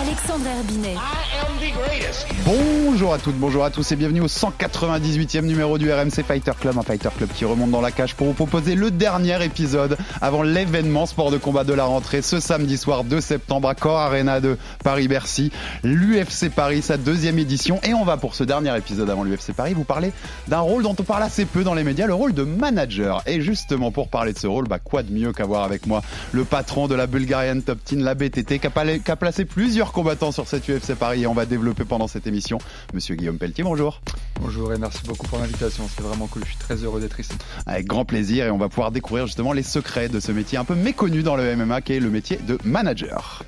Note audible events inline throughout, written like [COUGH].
Alexandre Herbinet. I am the greatest. Bonjour à toutes, bonjour à tous et bienvenue au 198e numéro du RMC Fighter Club, un Fighter Club qui remonte dans la cage pour vous proposer le dernier épisode avant l'événement sport de combat de la rentrée ce samedi soir 2 septembre à Core Arena de Paris-Bercy, l'UFC Paris, sa deuxième édition et on va pour ce dernier épisode avant l'UFC Paris vous parler d'un rôle dont on parle assez peu dans les médias, le rôle de manager et justement pour parler de ce rôle, bah quoi de mieux qu'avoir avec moi le patron de la Bulgarian Top Team, la BTT, qui a, qui a placé plusieurs combattants sur cette UFC Paris et on va développer pendant cette émission. Monsieur Guillaume Pelletier, bonjour. Bonjour et merci beaucoup pour l'invitation, c'est vraiment cool, je suis très heureux d'être ici. Avec grand plaisir et on va pouvoir découvrir justement les secrets de ce métier un peu méconnu dans le MMA qui est le métier de manager.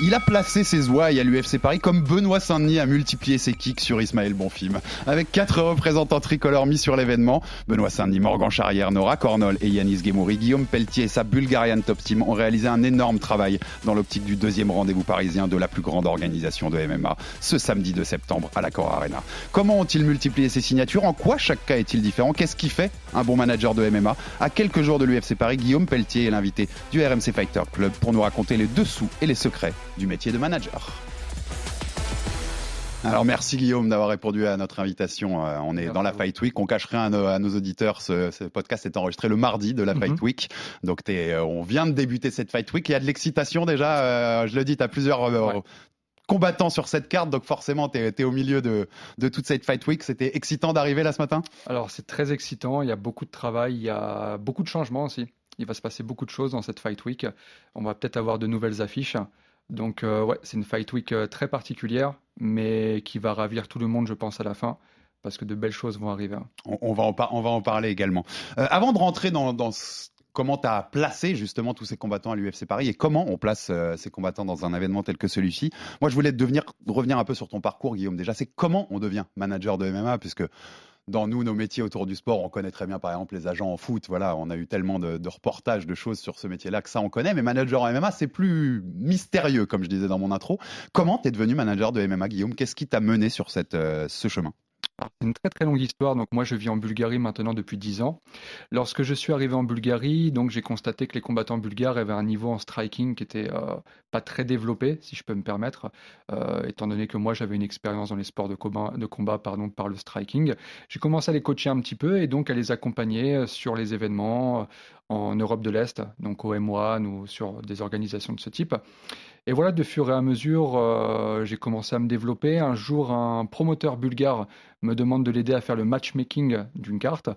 Il a placé ses ouailles à l'UFC Paris comme Benoît Saint-Denis a multiplié ses kicks sur Ismaël Bonfim. Avec quatre représentants tricolores mis sur l'événement, Benoît Saint-Denis, Morgan Charrière, Nora Cornol et Yanis Gemouri, Guillaume Pelletier et sa Bulgarian Top Team ont réalisé un énorme travail dans l'optique du deuxième rendez-vous parisien de la plus grande organisation de MMA, ce samedi 2 septembre à la Core Arena. Comment ont-ils multiplié ces signatures? En quoi chaque cas est-il différent? Qu'est-ce qui fait un bon manager de MMA À quelques jours de l'UFC Paris, Guillaume Pelletier est l'invité du RMC Fighter Club pour nous raconter les dessous et les secrets du métier de manager. Alors merci Guillaume d'avoir répondu à notre invitation. Euh, on est dans la Fight Week. On cache rien à nos, à nos auditeurs. Ce, ce podcast est enregistré le mardi de la Fight Week. Donc euh, on vient de débuter cette Fight Week. Il y a de l'excitation déjà. Euh, je le dis, tu as plusieurs euh, Ouais. combattants sur cette carte. Donc forcément, tu es, au milieu de, de toute cette Fight Week. C'était excitant d'arriver là ce matin? Alors c'est très excitant, il y a beaucoup de travail, il y a beaucoup de changements aussi. Il va se passer beaucoup de choses dans cette Fight Week. On va peut-être avoir de nouvelles affiches. Donc euh, ouais, c'est une Fight Week euh, très particulière, mais qui va ravir tout le monde, je pense, à la fin. Parce que de belles choses vont arriver. hein. on, va, en parler également. Euh, avant de rentrer dans, comment tu as placé justement tous ces combattants à l'UFC Paris et comment on place euh, ces combattants dans un événement tel que celui-ci, moi je voulais devenir, revenir un peu sur ton parcours Guillaume déjà, c'est comment on devient manager de MMA puisque dans nous, nos métiers autour du sport, on connaît très bien par exemple les agents en foot, voilà, on a eu tellement de, reportages, de choses sur ce métier-là que ça on connaît, mais manager en MMA c'est plus mystérieux comme je disais dans mon intro. Comment tu es devenu manager de MMA Guillaume? Qu'est-ce qui t'a mené sur euh, ce chemin? C'est une très très longue histoire. Donc moi je vis en Bulgarie maintenant depuis 10 ans. Lorsque je suis arrivé en Bulgarie, donc j'ai constaté que les combattants bulgares avaient un niveau en striking qui était euh, pas très développé, si je peux me permettre, euh, étant donné que moi j'avais une expérience dans les sports de combat, par le striking. J'ai commencé à les coacher un petit peu et donc à les accompagner euh, sur les événements en Europe de l'Est, donc au M1 ou sur des organisations de ce type. Et voilà, de fur et à mesure, euh, j'ai commencé à me développer. Un jour, un promoteur bulgare me demande de l'aider à faire le matchmaking d'une carte.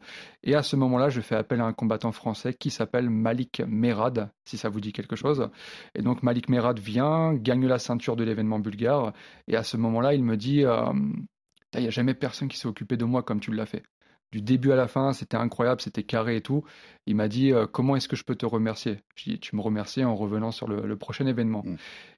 Et à ce moment-là, je fais appel à un combattant français qui s'appelle Malik Merad, si ça vous dit quelque chose. Et donc Malik Merad vient, gagne la ceinture de l'événement bulgare. Et à ce moment-là, il me dit, euh, il n'y a jamais personne qui s'est occupé de moi comme tu l'as fait. Du début à la fin, c'était incroyable, c'était carré et tout. Il m'a dit, euh, comment est-ce que je peux te remercier? Je dis, tu me remercies en revenant sur le, le prochain événement. Mm.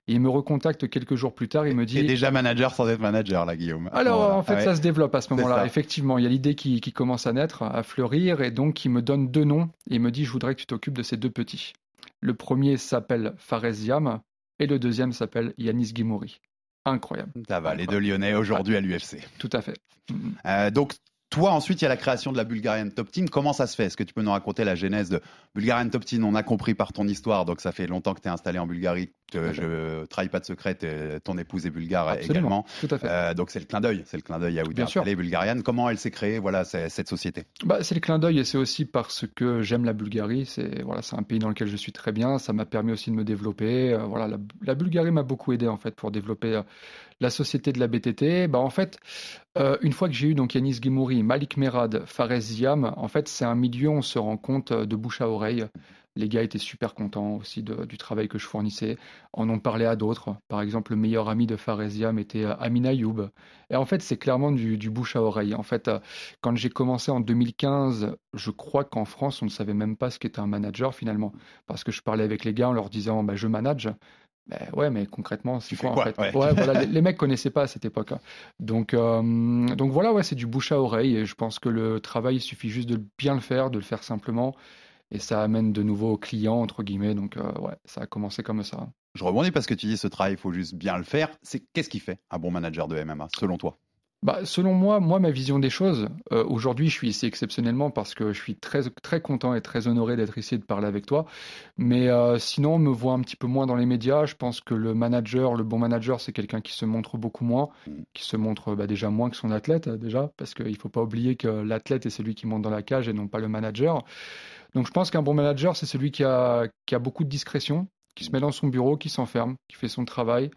Et il me recontacte quelques jours plus tard, il me Tu es dit... déjà manager sans être manager là Guillaume. Alors, Voilà. en fait, Ah ouais. ça se développe à ce moment-là. Effectivement, il y a l'idée qui, qui commence à naître, à fleurir, et donc il me donne deux noms. Et il me dit, je voudrais que tu t'occupes de ces deux petits. Le premier s'appelle Fares Ziam, et le deuxième s'appelle Yanis Gimouri. Incroyable, Ça va, les deux Lyonnais aujourd'hui à l'UFC. tout à fait. Mhm. Euh, donc, toi, ensuite, il y a la création de la Bulgarian Top Team. Comment ça se fait? Est-ce que tu peux nous raconter la genèse de Bulgarian Top Team? On a compris par ton histoire, donc ça fait longtemps que tu es installé en Bulgarie. Que je trahis pas de secret, ton épouse est bulgare Absolument, également. tout à fait. Euh, donc c'est le clin d'œil, c'est le clin d'œil à où tu es Bien sûr. installé, Bulgarian. Comment elle s'est créée, voilà, cette société Bah, c'est le clin d'œil et c'est aussi parce que j'aime la Bulgarie. C'est voilà, un pays dans lequel je suis très bien. Ça m'a permis aussi de me développer. Euh, voilà, la, la Bulgarie m'a beaucoup aidé en fait pour développer euh, la société de la BTT, bah en fait, euh, une fois que j'ai eu donc Yanis Guimouri, Malik Merad, Fares Ziam, en fait, c'est un milieu on se rend compte euh, de bouche à oreille. Les gars étaient super contents aussi du travail que je fournissais. En ont parlé à d'autres. Par exemple, le meilleur ami de Fares Ziam était euh, Amin Ayoub. Et en fait, c'est clairement du, bouche à oreille. En fait, quand j'ai commencé en 2015, je crois qu'en France, on ne savait même pas ce qu'était un manager finalement. Parce que je parlais avec les gars en leur disant, bah, je manage. Ben ouais, mais concrètement, c'est quoi, en fait? Ouais. voilà, [LAUGHS] les, les mecs connaissaient pas à cette époque. hein. Donc, euh, donc voilà, ouais, c'est du bouche à oreille. Et je pense que le travail, il suffit juste de bien le faire, de le faire simplement. Et ça amène de nouveaux clients, entre guillemets. Donc, euh, ouais, ça a commencé comme ça. Je rebondis parce que tu dis ce travail, il faut juste bien le faire. C'est qu'est-ce qui fait un bon manager de MMA selon toi? Bah, selon moi, moi, ma vision des choses, euh, aujourd'hui, je suis ici exceptionnellement parce que je suis très, content et très honoré d'être ici et de parler avec toi. Mais euh, sinon, on me voit un petit peu moins dans les médias. Je pense que le manager, le bon manager, c'est quelqu'un qui se montre beaucoup moins, qui se montre bah, déjà moins que son athlète, euh, déjà, parce qu'il ne faut pas oublier que l'athlète est celui qui monte dans la cage et non pas le manager. Donc, je pense qu'un bon manager, c'est celui qui a, qui a beaucoup de discrétion, qui se met dans son bureau, qui s'enferme, qui fait son travail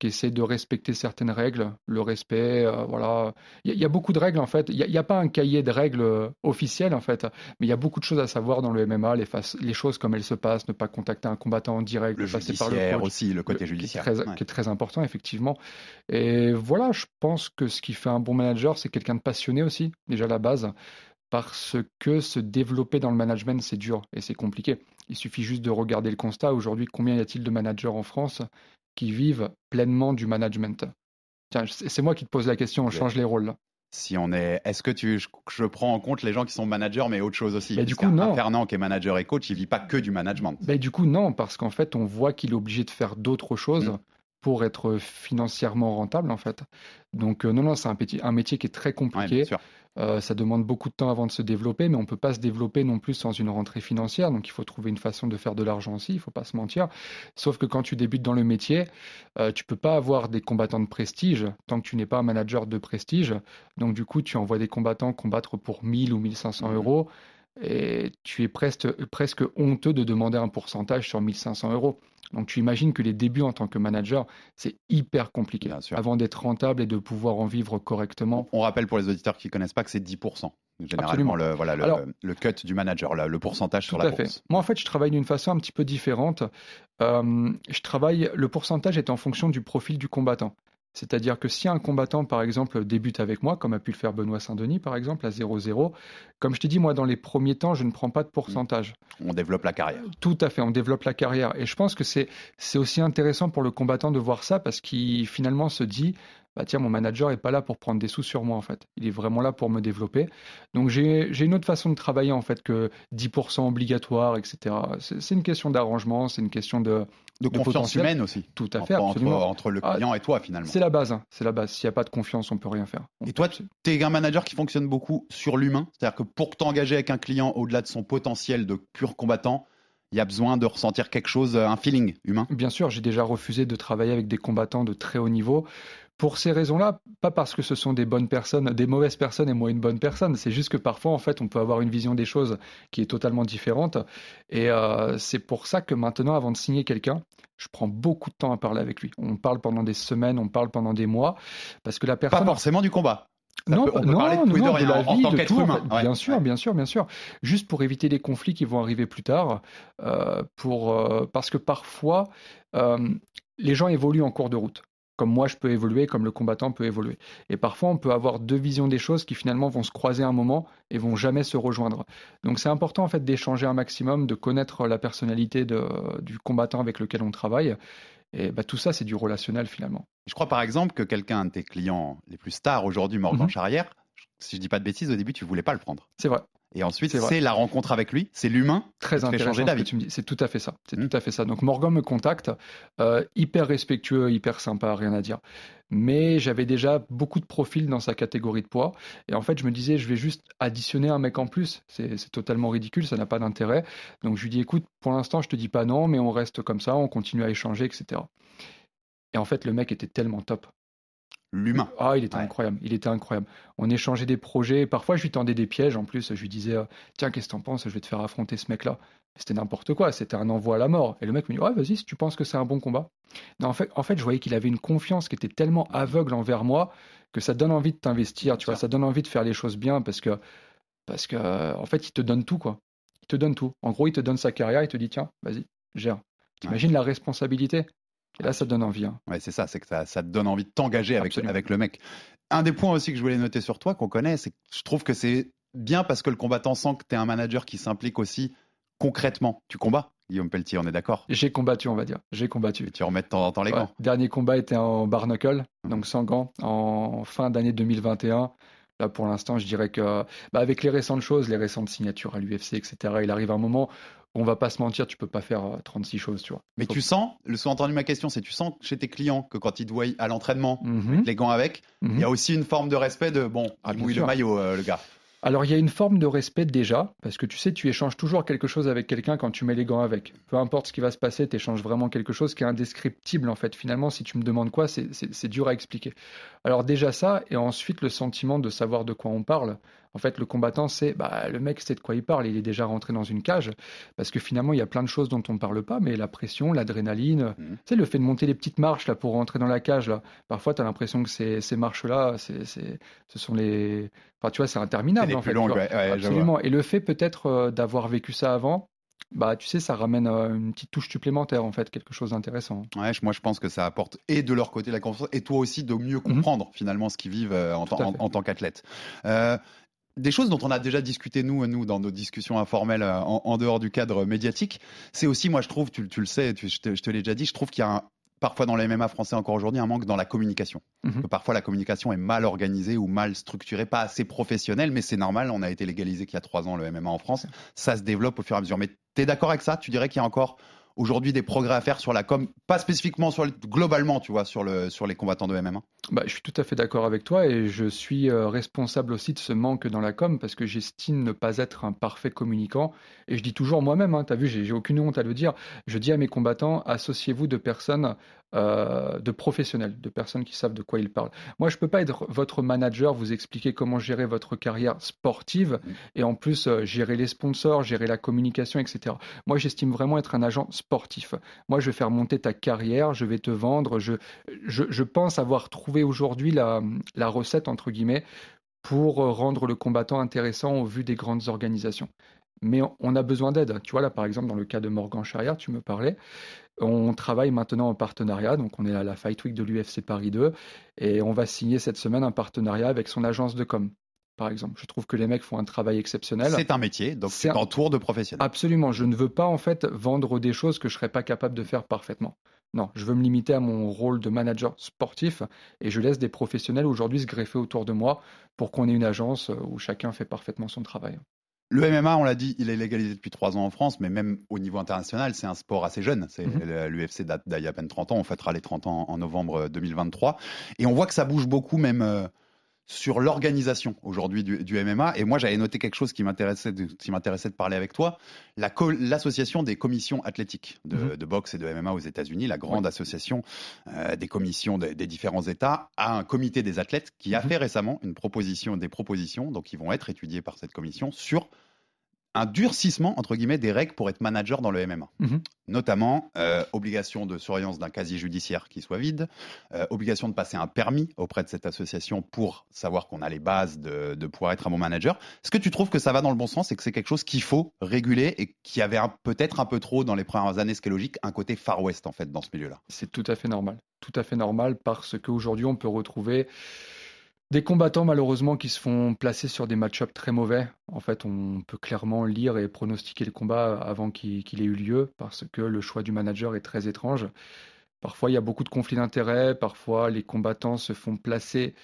qui essaie de respecter certaines règles, le respect, euh, voilà. Il y, a- il y a beaucoup de règles en fait. Il n'y a, pas un cahier de règles euh, officiel en fait, mais il y a beaucoup de choses à savoir dans le MMA, les, faces- les choses comme elles se passent, ne pas contacter un combattant en direct, Le passer par le judiciaire coach, aussi, le côté judiciaire. Qui est, très, Ouais. qui est très important effectivement. Et voilà, je pense que ce qui fait un bon manager, c'est quelqu'un de passionné aussi, déjà à la base. Parce que se développer dans le management, c'est dur et c'est compliqué. Il suffit juste de regarder le constat. Aujourd'hui, combien y a-t-il de managers en France? Qui vivent pleinement du management Tiens, c'est moi qui te pose la question, on change les rôles. là. Si on est, est-ce que tu, je, je prends en compte les gens qui sont managers, mais autre chose aussi Mais du coup, non. Fernand qui est manager et coach, il vit pas que du management. Ben, du coup, non, parce qu'en fait, on voit qu'il est obligé de faire d'autres choses Mm. Pour être financièrement rentable, en fait. Donc, euh, non, non, c'est un métier, un métier qui est très compliqué. Euh, ça demande beaucoup de temps avant de se développer, mais on ne peut pas se développer non plus sans une rentrée financière. Donc il faut trouver une façon de faire de l'argent aussi, il ne faut pas se mentir. Sauf que quand tu débutes dans le métier, euh, tu peux pas avoir des combattants de prestige tant que tu n'es pas un manager de prestige. Donc du coup, tu envoies des combattants combattre pour 1000 ou 1500 Mhm. euros et tu es presque, presque honteux de demander un pourcentage sur 1500 euros. Donc tu imagines que les débuts en tant que manager, c'est hyper compliqué Bien sûr. avant d'être rentable et de pouvoir en vivre correctement. On rappelle pour les auditeurs qui connaissent pas que c'est 10%. Généralement, Absolument. le, voilà, le, Alors- le cut du manager, le, le pourcentage sur la fait. bourse. Moi, en fait, je travaille d'une façon un petit peu différente. Euh, je travaille, le pourcentage est en fonction du profil du combattant. C'est-à-dire que si un combattant, par exemple, débute avec moi, comme a pu le faire Benoît Saint-Denis, par exemple, à 0-0, comme je t'ai dit, moi, dans les premiers temps, je ne prends pas de pourcentage. On développe la carrière. Tout à fait, on développe la carrière. Et je pense que c'est aussi intéressant pour le combattant de voir ça parce qu'il finalement se dit bah tiens, mon manager est pas là pour prendre des sous sur moi en fait. Il est vraiment là pour me développer. Donc j'ai une autre façon de travailler en fait que 10% obligatoire, etc. C'est une question d'arrangement, c'est une question de De, De confiance humaine aussi. tout à fait, entre, absolument. entre le Ah, client et toi, finalement. C'est la base, hein. c'est la base. S'il n'y a pas de confiance, on peut rien faire. Et toi, tu es un manager qui fonctionne beaucoup sur l'humain? C'est-à-dire que pour t'engager avec un client au-delà de son potentiel de pur combattant, il y a besoin de ressentir quelque chose, un feeling humain? Bien sûr, j'ai déjà refusé de travailler avec des combattants de très haut niveau. Pour ces raisons-là, pas parce que ce sont des bonnes personnes, des mauvaises personnes et moi une bonne personne. C'est juste que parfois, en fait, on peut avoir une vision des choses qui est totalement différente. Et euh, c'est pour ça que maintenant, avant de signer quelqu'un, je prends beaucoup de temps à parler avec lui. On parle pendant des semaines, on parle pendant des mois, parce que la Pas personne. forcément du combat. Ça non, peut- on peut non, parler de non, de la en- en vie, tant de qu'être en humain. fait. Ouais, bien sûr, bien sûr, bien sûr. Juste pour éviter les conflits qui vont arriver plus tard, euh, pour, euh, parce que parfois, euh, les gens évoluent en cours de route. Comme moi, je peux évoluer, comme le combattant peut évoluer. Et parfois, on peut avoir deux visions des choses qui finalement vont se croiser un moment et vont jamais se rejoindre. Donc, c'est important en fait d'échanger un maximum, de connaître la personnalité de- du combattant avec lequel on travaille. Et bah, tout ça, c'est du relationnel finalement. Je crois par exemple que quelqu'un de tes clients les plus stars aujourd'hui, Morgan Mhm. Charrière, si je dis pas de bêtises, au début, tu voulais pas le prendre. C'est vrai. Et ensuite, C'est la rencontre avec lui, c'est l'humain. Très fait intéressant changer d'avis. tu me dis. C'est tout à fait ça. C'est Mm. tout à fait ça. Donc Morgan me contacte, euh, hyper respectueux, hyper sympa, rien à dire. Mais j'avais déjà beaucoup de profils dans sa catégorie de poids. Et en fait, je me disais, je vais juste additionner un mec en plus. C'est c'est totalement ridicule, ça n'a pas d'intérêt. Donc je lui dis, écoute, pour l'instant, je te dis pas non, mais on reste comme ça, on continue à échanger, etc. Et en fait, le mec était tellement top. L'humain. Ah, il était Ouais. incroyable. Il était incroyable. On échangeait des projets. Parfois, je lui tendais des pièges. En plus, je lui disais euh, Tiens, qu'est-ce que t'en penses? Je vais te faire affronter ce mec-là. C'était n'importe quoi. C'était un envoi à la mort. Et le mec me dit Ouais, vas-y, si tu penses que c'est un bon combat. Non, en fait, en fait, je voyais qu'il avait une confiance qui était tellement aveugle envers moi que ça donne envie de t'investir. Tu vois, ça donne envie de faire les choses bien parce que, parce que, en fait, il te donne tout, quoi. Il te donne tout. En gros, il te donne sa carrière. Il te dit Tiens, vas-y, gère. T'imagines la responsabilité? Et là, ça donne envie. hein. Ouais, c'est ça, c'est que ça, ça te donne envie de t'engager avec, le mec. Un des points aussi que je voulais noter sur toi, qu'on connaît, c'est que je trouve que c'est bien parce que le combattant sent que tu es un manager qui s'implique aussi concrètement. Tu combats, Guillaume Pelletier, on est d'accord? J'ai combattu, on va dire. J'ai combattu. Et Tu remets de temps en temps les Ouais. gants. Dernier combat était en barnacle, Mhm. donc sans gants, en fin d'année 2021. Là, pour l'instant, je dirais que, bah, avec les récentes choses, les récentes signatures à l'UFC, etc., il arrive un moment on va pas se mentir, tu peux pas faire euh, 36 choses, tu vois. Mais tu sens, le sous-entendu de ma question, c'est tu sens chez tes clients que quand ils te voient à l'entraînement, Mhm, les gants avec, mhm. il y a aussi une forme de respect de bon, Ah, il mouille sûr. le maillot, euh, le gars. Alors, il y a une forme de respect déjà, parce que tu sais, tu échanges toujours quelque chose avec quelqu'un quand tu mets les gants avec. Peu importe ce qui va se passer, tu échanges vraiment quelque chose qui est indescriptible, en fait. Finalement, si tu me demandes quoi, c'est dur à expliquer. Alors, déjà ça, et ensuite le sentiment de savoir de quoi on parle. En fait, le combattant, c'est bah, le mec, c'est de quoi il parle. Il est déjà rentré dans une cage, parce que finalement, il y a plein de choses dont on ne parle pas, mais la pression, l'adrénaline, Mhm. tu sais, le fait de monter les petites marches là pour rentrer dans la cage, là. Parfois, tu as l'impression que ces, ces marches-là, ce sont les. Enfin, tu vois, c'est interminable en fait. longues, ouais, ouais. Absolument. Et le fait peut-être euh, d'avoir vécu ça avant, bah tu sais, ça ramène euh, une petite touche supplémentaire en fait, quelque chose d'intéressant. Ouais, moi je pense que ça apporte et de leur côté la confiance et toi aussi de mieux comprendre finalement ce qu'ils vivent euh, en, tant- à en- fait. en tant qu'athlète. Euh, des choses dont on a déjà discuté nous, nous dans nos discussions informelles euh, en, en dehors du cadre médiatique, c'est aussi moi je trouve, tu, tu le sais, tu- je te, l'ai déjà dit, je trouve qu'il y a un- parfois dans le MMA français encore aujourd'hui un manque dans la communication. Mhm. Que parfois la communication est mal organisée ou mal structurée, pas assez professionnelle, mais c'est normal, on a été légalisé qu'il y a trois ans le MMA en France, ça se développe au fur et à mesure. Mais tu es d'accord avec ça? Tu dirais qu'il y a encore aujourd'hui des progrès à faire sur la com, pas spécifiquement sur le- globalement, tu vois, sur, le, sur les combattants de MMA Bah, je suis tout à fait d'accord avec toi et je suis euh, responsable aussi de ce manque dans la com parce que j'estime ne pas être un parfait communicant et je dis toujours moi-même, hein, tu as vu, j'ai aucune honte à le dire, je dis à mes combattants, associez-vous de personnes, euh, de professionnels, de personnes qui savent de quoi ils parlent. Moi, je peux pas être votre manager, vous expliquer comment gérer votre carrière sportive et en plus euh, gérer les sponsors, gérer la communication, etc. Moi, j'estime vraiment être un agent sportif. Moi, je vais faire monter ta carrière, je vais te vendre, je, je, je pense avoir trouvé aujourd'hui la, la recette, entre guillemets, pour euh, rendre le combattant intéressant au vu des grandes organisations. Mais on- on a besoin d'aide. Tu vois, là, par exemple, dans le cas de Morgan Charrière, tu me parlais, on travaille maintenant en partenariat. Donc, on est à la Fight Week de l'UFC Paris 2 et on va signer cette semaine un partenariat avec son agence de com, par exemple. Je trouve que les mecs font un travail exceptionnel. C'est un métier, donc C'est un- en tour de professionnel. Absolument, je ne veux pas en fait vendre des choses que je serais pas capable de faire parfaitement. Non, je veux me limiter à mon rôle de manager sportif et je laisse des professionnels aujourd'hui se greffer autour de moi pour qu'on ait une agence où chacun fait parfaitement son travail. Le MMA, on l'a dit, il est légalisé depuis trois ans en France, mais même au niveau international, c'est un sport assez jeune. C'est Mhm. L'UFC date d'il y a à peine 30 ans, on fêtera les 30 ans en novembre 2023. Et on voit que ça bouge beaucoup même euh, sur l'organisation aujourd'hui du, du MMA. Et moi, j'avais noté quelque chose qui m'intéressait de, qui m'intéressait de parler avec toi. La co- L'association des commissions athlétiques de, Mhm. de boxe et de MMA aux États-Unis, la grande association euh, des commissions des, des différents États, a un comité des athlètes qui a Mhm. fait récemment une proposition, des propositions, donc qui vont être étudiées par cette commission sur un durcissement entre guillemets des règles pour être manager dans le MMA. Mhm. Notamment euh, obligation de surveillance d'un casier judiciaire qui soit vide, euh, obligation de passer un permis auprès de cette association pour savoir qu'on a les bases de, de pouvoir être un bon manager. Est-ce que tu trouves que ça va dans le bon sens et que c'est quelque chose qu'il faut réguler et qui avait peut-être un peu trop dans les premières années, ce qui est logique, un côté Far West en fait dans ce milieu-là? C'est tout à fait normal. Tout à fait normal parce qu'aujourd'hui, on peut retrouver des combattants malheureusement qui se font placer sur des match-ups très mauvais. En fait, on peut clairement lire et pronostiquer le combat avant qu'il ait eu lieu parce que le choix du manager est très étrange. Parfois, il y a beaucoup de conflits d'intérêts. Parfois, les combattants se font placer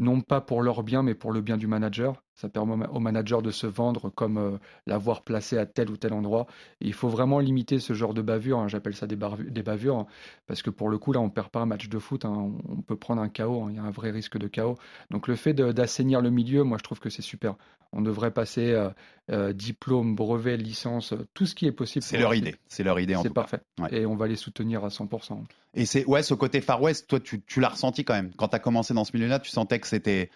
non pas pour leur bien, mais pour le bien du manager. Ça permet au manager de se vendre comme euh, l'avoir placé à tel ou tel endroit. Et il faut vraiment limiter ce genre de bavure. hein. J'appelle ça des, bavures. hein, parce que pour le coup, là, on perd pas un match de foot. hein. On peut prendre un chaos. hein. Il y a un vrai risque de chaos. Donc le fait d'assainir le milieu, moi, je trouve que c'est super. On devrait passer euh, euh, diplôme, brevet, licence, tout ce qui est possible. C'est leur idée. C'est leur idée en C'est parfait. Ouais. Et on va les soutenir à 100%. Et c'est ouais, ce côté Far West, toi, tu, tu l'as ressenti quand même. Quand tu as commencé dans ce milieu-là, tu sentais que c'était.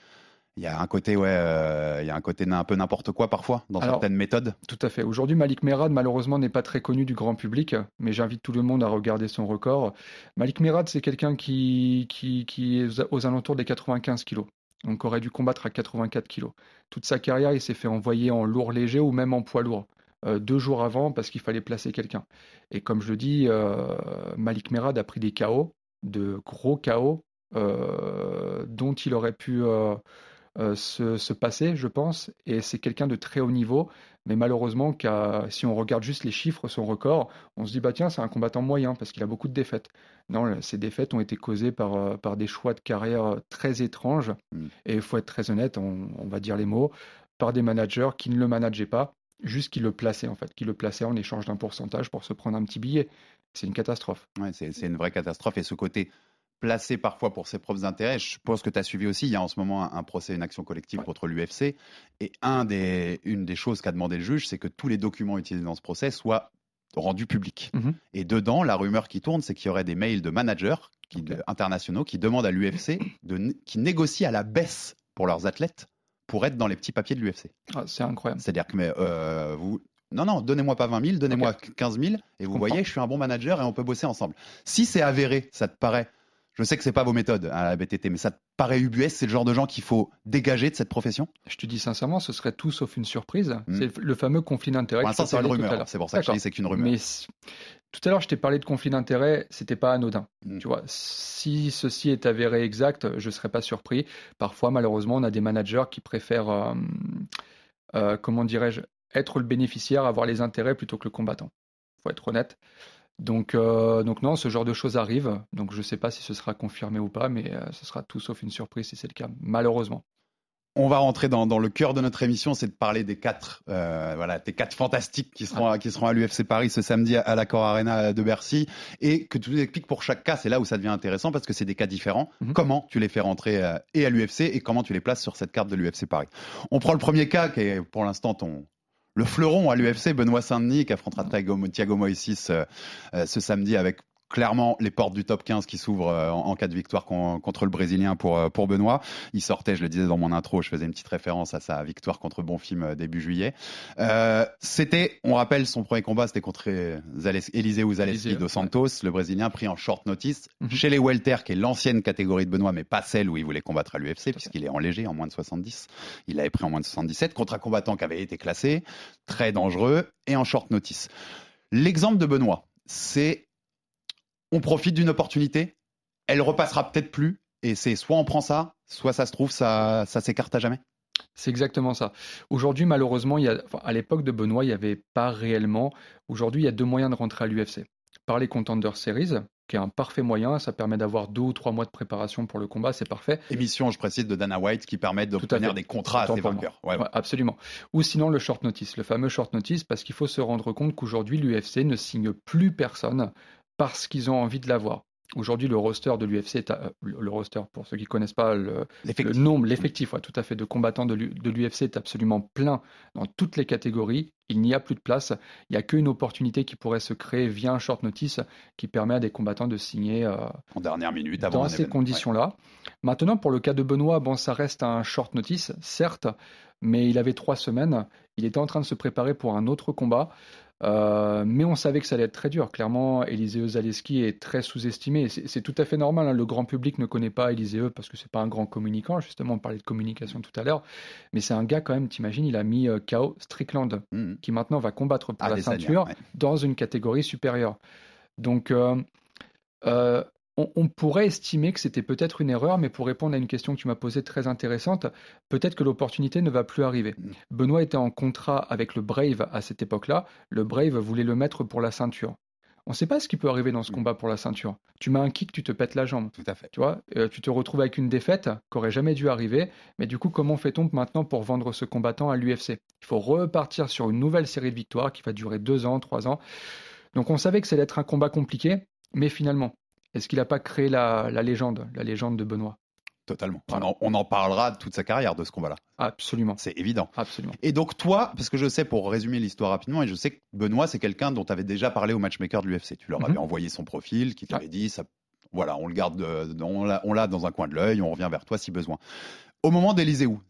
Il y a un côté, ouais, euh, il y a un côté un peu n'importe quoi parfois dans Alors, certaines méthodes. Tout à fait. Aujourd'hui, Malik Merad, malheureusement, n'est pas très connu du grand public, mais j'invite tout le monde à regarder son record. Malik Merad, c'est quelqu'un qui, qui, qui est aux- alentours des 95 kilos. Donc, aurait dû combattre à 84 kilos. Toute sa carrière, il s'est fait envoyer en lourd léger ou même en poids lourd. euh, deux jours avant parce qu'il fallait placer quelqu'un. Et comme je le dis, euh, Malik Merad a pris des KO, de gros KO, dont il aurait pu se, se passer, je pense. Et c'est quelqu'un de très haut niveau. Mais malheureusement, si on regarde juste les chiffres, son record, on se dit, bah tiens, c'est un combattant moyen parce qu'il a beaucoup de défaites. Non, ces défaites ont été causées par, euh, par des choix de carrière euh, très étranges. Mm. Et il faut être très honnête, on, on va dire les mots, par des managers qui ne le manageaient pas, juste qui le plaçaient en fait, qui le plaçaient en échange d'un pourcentage pour se prendre un petit billet. C'est une catastrophe. Ouais, c'est une vraie catastrophe. Et ce côté placé parfois pour ses propres intérêts, je pense que tu as suivi aussi. Il y a en ce moment un, un procès, une action collective Ouais. contre l'UFC. Et un des, une des choses qu'a demandé le juge, c'est que tous les documents utilisés dans ce procès soient rendus publics. Mhm. Et dedans, la rumeur qui tourne, c'est qu'il y aurait des mails de managers qui, Ok. de- internationaux qui demandent à l'UFC, de, qui négocient à la baisse pour leurs athlètes pour être dans les petits papiers de l'UFC. Ah, c'est incroyable. C'est-à-dire que mais, euh, vous. Non, non, donnez-moi pas 20 000, donnez-moi 15 000, et vous voyez, je suis un bon manager et on peut bosser ensemble. Si c'est avéré, ça te paraît. Je sais que c'est pas vos méthodes à la BTT, mais ça te paraît UBS, c'est le genre de gens qu'il faut dégager de cette profession? Je te dis sincèrement, ce serait tout sauf une surprise. Mm. C'est le fameux conflit d'intérêts. Pour l'instant, c'est une rumeur. C'est pour ça que je dis c'est qu'une rumeur. Mais tout à l'heure, je t'ai parlé de conflit d'intérêts, c'était pas anodin. Mm. Tu vois, si ceci est avéré exact, je serais pas surpris. Parfois, malheureusement, on a des managers qui préfèrent, euh, euh, comment dirais-je, être le bénéficiaire, avoir les intérêts plutôt que le combattant. Faut être honnête. Donc, euh, donc non, ce genre de choses arrive. Donc, je sais pas si ce sera confirmé ou pas, mais euh, ce sera tout sauf une surprise si c'est le cas, malheureusement. On va rentrer dans, dans le cœur de notre émission, c'est de parler des quatre, euh, voilà, des quatre fantastiques qui seront, à, qui seront à l'UFC Paris ce samedi à l'Accor Arena de Bercy, et que tu nous expliques pour chaque cas. C'est là où ça devient intéressant parce que c'est des cas différents. Mhm. Comment tu les fais rentrer et à l'UFC et comment tu les places sur cette carte de l'UFC Paris? On prend le premier cas qui est pour l'instant ton le fleuron à l'UFC, Benoît Saint-Denis, qui affrontera Thiago, Moïsis euh, euh, ce samedi avec clairement les portes du top 15 qui s'ouvrent euh, en, en cas de victoire con- contre le Brésilien pour, euh, pour Benoît. Il sortait, je le disais dans mon intro, je faisais une petite référence à sa victoire contre Bonfim euh, début juillet. Euh, c'était, on rappelle, son premier combat, c'était contre Eliseu Zaleski Eliseu, dos Santos, le Brésilien pris en short notice Mhm. chez les welter, qui est l'ancienne catégorie de Benoît, mais pas celle où il voulait combattre à l'UFC, puisqu'il est en léger, en moins de 70. Il l'avait pris en moins de 77 contre un combattant qui avait été classé, très dangereux, et en short notice. L'exemple de Benoît, c'est on profite d'une opportunité, elle repassera peut-être plus, et c'est soit on prend ça, soit ça se trouve, ça, ça s'écarte à jamais. C'est exactement ça. Aujourd'hui, malheureusement, il y a, enfin, à l'époque de Benoît, il n'y avait pas réellement. Aujourd'hui, il y a deux moyens de rentrer à l'UFC. Par les Contender Series, qui est un parfait moyen, ça permet d'avoir deux ou trois mois de préparation pour le combat, c'est parfait. Émission, je précise, de Dana White qui permet d'obtenir des contrats à ses vainqueurs. Ouais, ouais. Ouais, absolument. Ou sinon le short notice, le fameux short notice, parce qu'il faut se rendre compte qu'aujourd'hui, l'UFC ne signe plus personne parce qu'ils ont envie de l'avoir. Aujourd'hui, le roster de l'UFC, euh, le roster, pour ceux qui ne connaissent pas le, nombre, l'effectif, ouais, tout à fait, de combattants de l'U- de l'UFC est absolument plein dans toutes les catégories. Il n'y a plus de place. Il n'y a qu'une opportunité qui pourrait se créer via un short notice qui permet à des combattants de signer euh, En dernière minute, avant dans ces conditions-là. Maintenant, pour le cas de Benoît, bon, ça reste un short notice, certes, mais il avait trois semaines. Il était en train de se préparer pour un autre combat. Euh, mais on savait que ça allait être très dur. Clairement, Eliseu Zaleski est très sous-estimé. C'est tout à fait normal. hein. Le grand public ne connaît pas Eliseu parce que c'est pas un grand communicant. Justement, on parlait de communication tout à l'heure. Mais c'est un gars quand même, t'imagines, il a mis euh, KO Strickland. Mhm. qui maintenant va combattre pour la Adesanya, ceinture ouais. dans une catégorie supérieure. Donc, euh, euh, on, on pourrait estimer que c'était peut-être une erreur, mais pour répondre à une question que tu m'as posée très intéressante, peut-être que l'opportunité ne va plus arriver. Mm. Benoît était en contrat avec le Brave à cette époque-là. Le Brave voulait le mettre pour la ceinture. On ne sait pas ce qui peut arriver dans ce Mm. combat pour la ceinture. Tu mets un kick, tu te pètes la jambe. Tout à fait. Tu vois, Euh, tu te retrouves avec une défaite qui aurait jamais dû arriver. Mais du coup, comment fait-on maintenant pour vendre ce combattant à l'UFC Il faut repartir sur une nouvelle série de victoires qui va durer deux ans, trois ans. Donc on savait que ça allait être un combat compliqué, mais finalement, est-ce qu'il n'a pas créé la, la légende, la légende de Benoît? Totalement. Voilà. On, en, on en parlera de toute sa carrière de ce combat-là. Absolument, C'est évident. absolument. Et donc toi, parce que je sais, pour résumer l'histoire rapidement, et je sais que Benoît, c'est quelqu'un dont tu avais déjà parlé au matchmaker de l'UFC. Tu leur avais Mhm. envoyé son profil, qui t'avait dit, ça, voilà, on le garde, euh, on l'a on l'a dans un coin de l'œil, on revient vers toi si besoin. Au moment d'Elysée, où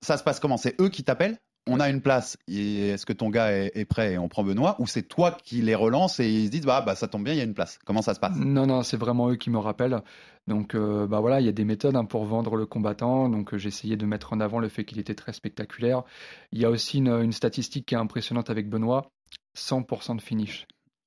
ça se passe comment? C'est eux qui t'appellent? On a une place, est-ce que ton gars est, est prêt et on prend Benoît Ou c'est toi qui les relance et ils se disent bah, bah ça tombe bien, il y a une place. Comment ça se passe? Non, non, c'est vraiment eux qui me rappellent. Donc, euh, bah voilà, il y a des méthodes hein, pour vendre le combattant. Donc, euh, j'ai essayé de mettre en avant le fait qu'il était très spectaculaire. Il y a aussi une, une statistique qui est impressionnante avec Benoît 100% de finish.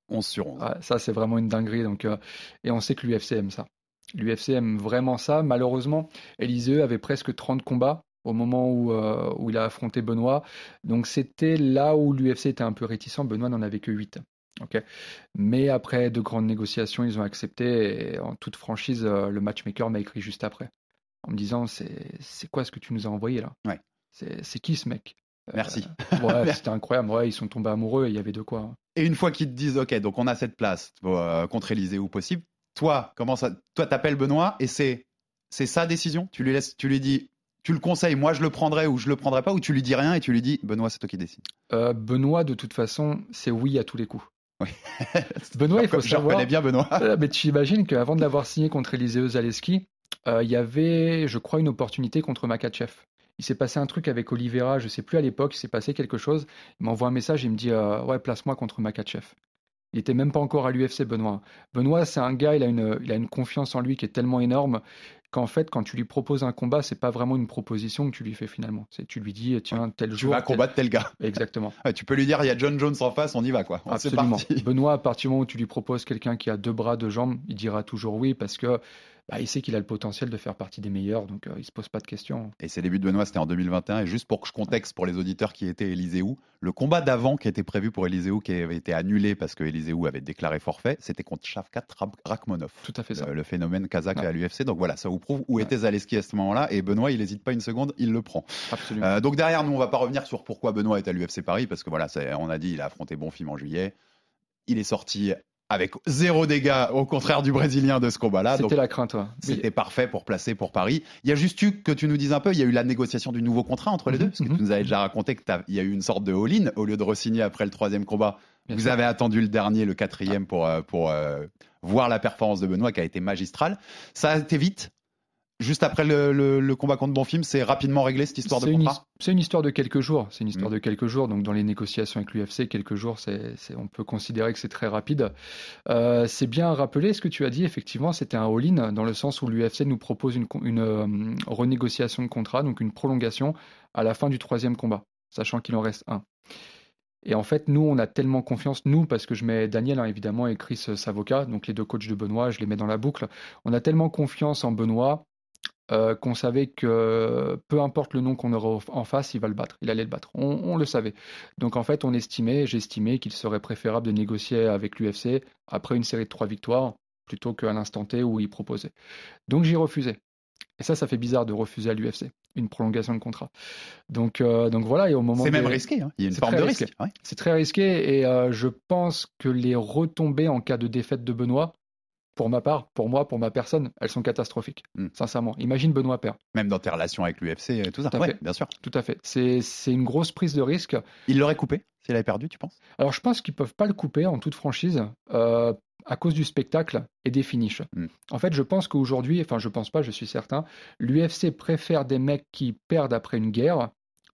11 sur 11. Ouais, ça, c'est vraiment une dinguerie. Donc, euh, et on sait que l'UFC aime ça. L'UFC aime vraiment ça. Malheureusement, Élisée avait presque 30 combats au moment où, euh, où il a affronté Benoît. Donc, c'était là où l'UFC était un peu réticent. Benoît n'en avait que 8. Ok. Mais après de grandes négociations, ils ont accepté. Et en toute franchise, euh, le matchmaker m'a écrit juste après, en me disant c'est quoi ce que tu nous as envoyé là? Ouais. C'est qui ce mec? Merci. Euh, Ouais, [LAUGHS] c'était incroyable. Ouais, ils sont tombés amoureux. et Il y avait de quoi. hein. Et une fois qu'ils te disent, OK, donc on a cette place euh, contre Élysée ou possible, toi, comment ça, toi, t'appelles Benoît et c'est, c'est sa décision? Tu lui laisses, tu lui dis, tu le conseilles, moi je le prendrai ou je le prendrai pas, ou tu lui dis rien et tu lui dis, Benoît, c'est toi qui décides. Euh, Benoît, de toute façon, c'est oui à tous les coups. Oui. [LAUGHS] Benoît, il faut je savoir. bien Benoît. [LAUGHS] Euh, mais tu imagines qu'avant de l'avoir signé contre Eliseo Zaleski, euh, il y avait, je crois, une opportunité contre Makachev. Il s'est passé un truc avec Oliveira, je sais plus à l'époque, il s'est passé quelque chose. Il m'envoie un message, il me dit euh, Ouais, place-moi contre Makachev. Il était même pas encore à l'UFC, Benoît. Benoît, c'est un gars, il a, une, il a une confiance en lui qui est tellement énorme qu'en fait, quand tu lui proposes un combat, c'est pas vraiment une proposition que tu lui fais finalement. C'est tu lui dis Tiens, tel Tu jour. vas tel- combattre tel gars. Exactement. [LAUGHS] Ouais, tu peux lui dire, il y a John Jones en face, on y va quoi. Absolument. parti. [LAUGHS] Benoît, à partir du moment où tu lui proposes quelqu'un qui a deux bras, deux jambes, il dira toujours oui parce que bah, il sait qu'il a le potentiel de faire partie des meilleurs, donc euh, il se pose pas de questions. Et ses débuts de Benoît, c'était en 2021. Et juste pour que je contexte pour les auditeurs qui étaient Éliséou, le combat d'avant qui était prévu pour Éliséou, qui avait été annulé parce que Éliséou avait déclaré forfait, c'était contre Shavkat Rak- Rakhmonov. Tout à fait ça. le, le phénomène kazakh Ouais. à l'UFC. Donc voilà, ça vous prouve où était Zaleski à ce moment-là. Et Benoît, il n'hésite pas une seconde, il le prend. Absolument. Euh, donc derrière, nous, on va pas revenir sur pourquoi Benoît est à l'UFC Paris, parce que voilà, on a dit, il a affronté Bonfim en juillet. Il est sorti avec zéro dégâts, au contraire du Brésilien de ce combat-là. C'était la crainte, ouais. Oui. c'était parfait pour placer pour Paris. Il y a juste eu que tu nous dises un peu, il y a eu la négociation du nouveau contrat entre les Mhm, deux, parce que mhm. tu nous avais déjà raconté qu'il y a eu une sorte de all-in au lieu de re-signer après le troisième combat. Bien Vous sûr. avez attendu le dernier, le quatrième, pour, euh, pour euh, voir la performance de Benoît qui a été magistrale. Ça a été vite. Juste après le, le- le combat contre Bonfim, c'est rapidement réglé cette histoire de contrat. c'est une histoire de quelques jours. C'est une histoire Mhm. de quelques jours. Donc, dans les négociations avec l'UFC, quelques jours, on peut considérer que c'est très rapide. Euh, c'est bien à rappeler ce que tu as dit. Effectivement, c'était un all-in dans le sens où l'UFC nous propose une, euh, renégociation de contrat, donc une prolongation à la fin du troisième combat, sachant qu'il en reste un. Et en fait, nous, on a tellement confiance, nous, parce que je mets Daniel, hein, évidemment, et Chris euh, Savoca, donc les deux coachs de Benoît, je les mets dans la boucle. On a tellement confiance en Benoît euh, qu'on savait que peu importe le nom qu'on aurait en face, il va le battre, il allait le battre. On, on le savait. Donc en fait, on estimait, j'estimais qu'il serait préférable de négocier avec l'UFC après une série de trois victoires plutôt qu'à l'instant T où il proposait. Donc j'ai refusé. Et ça, ça fait bizarre de refuser à l'UFC une prolongation de contrat. Donc, euh, donc voilà, et au moment C'est même risqué. hein. Il y a une c'est forme de risque. ouais. c'est très risqué et euh, je pense que les retombées en cas de défaite de Benoît, pour ma part, pour moi, pour ma personne, elles sont catastrophiques. Mm. Sincèrement. Imagine Benoît perd. Même dans tes relations avec l'UFC et tout ça. Tout à Ouais, fait. bien sûr. Tout à fait. C'est une grosse prise de risque. Il l'aurait coupé s'il avait perdu, tu penses? Alors je pense qu'ils peuvent pas le couper en toute franchise euh, à cause du spectacle et des finishes. Mm. En fait, je pense qu'aujourd'hui, enfin je pense pas, je suis certain, l'UFC préfère des mecs qui perdent après une guerre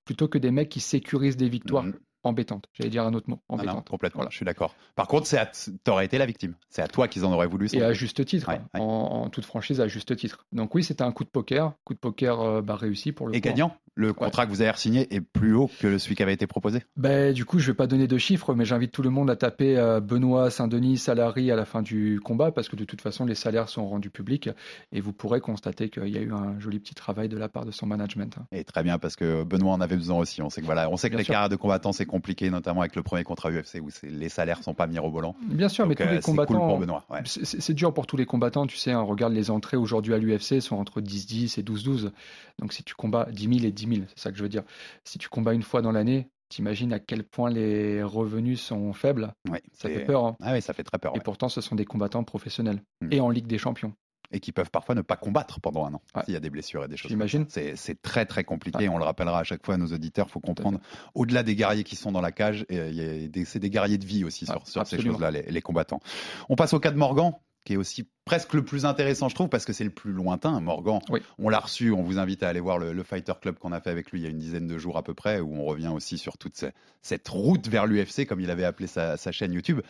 plutôt que des mecs qui sécurisent des victoires Mhm. Embêtantes. J'allais dire un autre mot, Non, non, embêtantes. complètement. Voilà. Je suis d'accord. Par contre, c'est à- t'aurais été la victime. C'est à toi qu'ils en auraient voulu. Et à juste titre, Ouais, hein, ouais. En, en toute franchise, à juste titre. Donc oui, c'était un coup de poker, coup de poker euh, bah, réussi pour le Et coup. gagnant. Le contrat que vous avez signé est plus haut que celui qui avait été proposé ben, Du coup, je vais pas donner de chiffres, mais j'invite tout le monde à taper euh, Benoît Saint-Denis salarié à la fin du combat, parce que de toute façon, les salaires sont rendus publics et vous pourrez constater qu'il y a eu un joli petit travail de la part de son management. hein. Et très bien, parce que Benoît en avait besoin aussi. On sait que, voilà, on sait que Bien les sûr. carrières de combattants, c'est compliqué, notamment avec le premier contrat UFC où les salaires sont pas mirobolants. Bien sûr, mais tous euh, les c'est cool combattants. pour Benoît. ouais. C'est dur pour tous les combattants, tu sais, hein, regarde les entrées aujourd'hui à l'UFC sont entre 10-10 et 12-12. Donc si tu combats 10 000 et 10 000, c'est ça que je veux dire. Si tu combats une fois dans l'année, t'imagines à quel point les revenus sont faibles. Ouais, Ça fait peur. hein. Ah oui, ça fait très peur. Et ouais. pourtant, ce sont des combattants professionnels Mm. et en Ligue des Champions. Et qui peuvent parfois ne pas combattre pendant un an Ouais. s'il y a des blessures et des choses. J'imagine. C'est très très compliqué. Ouais. On le rappellera à chaque fois à nos auditeurs. faut comprendre. Au-delà des guerriers qui sont dans la cage, il c'est des guerriers de vie aussi sur, ces choses-là, les, les combattants. On passe au cas de Morgan qui est aussi presque le plus intéressant, je trouve, parce que c'est le plus lointain. Morgan, Oui. on l'a reçu, on vous invite à aller voir le, le Fighter Club qu'on a fait avec lui il y a une dizaine de jours à peu près, où on revient aussi sur toute ce- cette route vers l'UFC, comme il avait appelé sa, sa chaîne YouTube.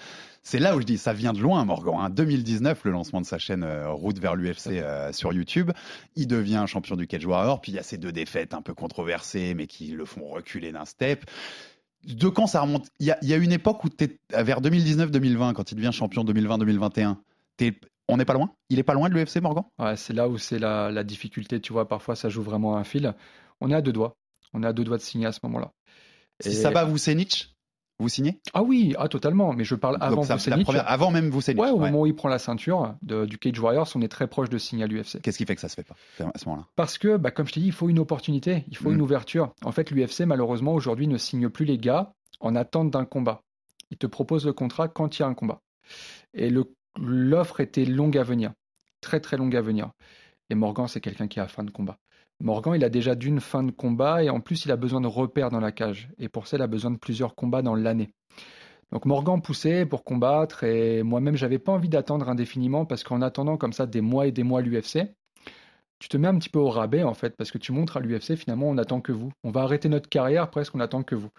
C'est là où je dis, ça vient de loin, Morgan. hein. 2019, le lancement de sa chaîne euh, Route vers l'UFC euh, sur YouTube. Il devient champion du Cage Warrior, puis il y a ces deux défaites un peu controversées, mais qui le font reculer d'un step. De quand ça remonte? Il y, a, il y a une époque où tu vers 2019-2020, quand il devient champion 2020-2021, on n'est pas loin? Il est pas loin de l'UFC, Morgan? Ouais, c'est là où c'est la, la difficulté, tu vois, parfois ça joue vraiment à un fil. On est à deux doigts. On est à deux doigts de signer à ce moment-là. Si Et- ça bat Vucenic, vous signez? Ah oui, ah totalement, mais je parle avant ça, la Vucenic. première- Avant même Vucenic. Ouais, au ouais. moment où il prend la ceinture de- du Cage Warriors, on est très proche de signer à l'UFC. Qu'est-ce qui fait que ça se fait pas à ce moment-là? Parce que, bah, comme je t'ai dit, il faut une opportunité, il faut Mm. une ouverture. En fait, l'UFC, malheureusement, aujourd'hui, ne signe plus les gars en attente d'un combat. Il te propose le contrat quand il y a un combat. Et le- l'offre était longue à venir, très très longue à venir. Et Morgan, c'est quelqu'un qui a faim de combat. Morgan, il a déjà d'une fin de combat et en plus, il a besoin de repères dans la cage. Et pour ça, il a besoin de plusieurs combats dans l'année. Donc Morgan poussait pour combattre et moi-même, j'avais pas envie d'attendre indéfiniment parce qu'en attendant comme ça des mois et des mois l'UFC, tu te mets un petit peu au rabais en fait, parce que tu montres à l'UFC finalement on n'attend que vous. On va arrêter notre carrière presque, on n'attend que vous.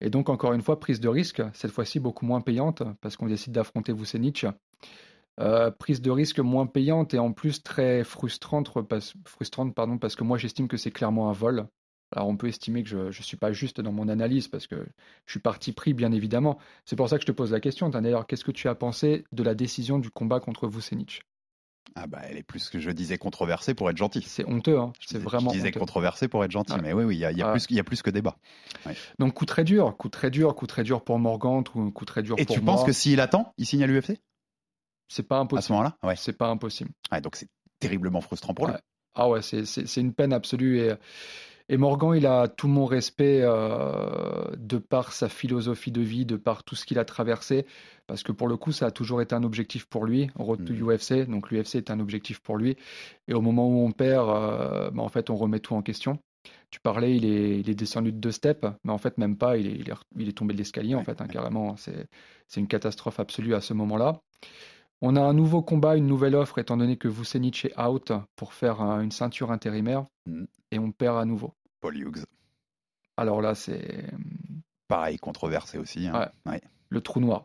Et donc encore une fois, prise de risque, cette fois-ci beaucoup moins payante, parce qu'on décide d'affronter Vucenic. Euh, prise de risque moins payante et en plus très frustrante, parce, frustrante pardon, parce que moi j'estime que c'est clairement un vol. Alors on peut estimer que je ne suis pas juste dans mon analyse parce que je suis parti pris bien évidemment. C'est pour ça que je te pose la question. D'ailleurs, qu'est-ce que tu as pensé de la décision du combat contre Vucenic? Ah bah elle est plus que je disais controversée pour être gentil. C'est honteux, hein. Je c'est disais- vraiment Je disais honteux. controversée pour être gentil, mais oui, oui, il y a, y a plus, y a plus que débat. Donc coup très dur, coup très dur, coup très dur pour Morgan, coup très dur Et pour tu moi. penses que s'il attend, il signe à l'UFC c'est pas à ce impossible moment-là Ouais. C'est pas impossible. Ouais, donc c'est terriblement frustrant pour lui. Ah ouais, c'est une peine absolue et et Morgan, il a tout mon respect euh, de par sa philosophie de vie, de par tout ce qu'il a traversé, parce que pour le coup, ça a toujours été un objectif pour lui. Road to Mhm. UFC, donc l'UFC est un objectif pour lui. Et au moment où on perd, euh, bah, en fait, on remet tout en question. Tu parlais, il est, il est descendu de deux steps, mais en fait, même pas, il est, il est, il est tombé de l'escalier, en Ouais, fait, hein, ouais. carrément. C'est c'est une catastrophe absolue à ce moment-là. On a un nouveau combat, une nouvelle offre, étant donné que Vucenic est out pour faire un- une ceinture intérimaire, Mhm. et on perd à nouveau. Paul Hughes, Alors là, c'est pareil, controversé aussi. hein. Ouais. le trou noir.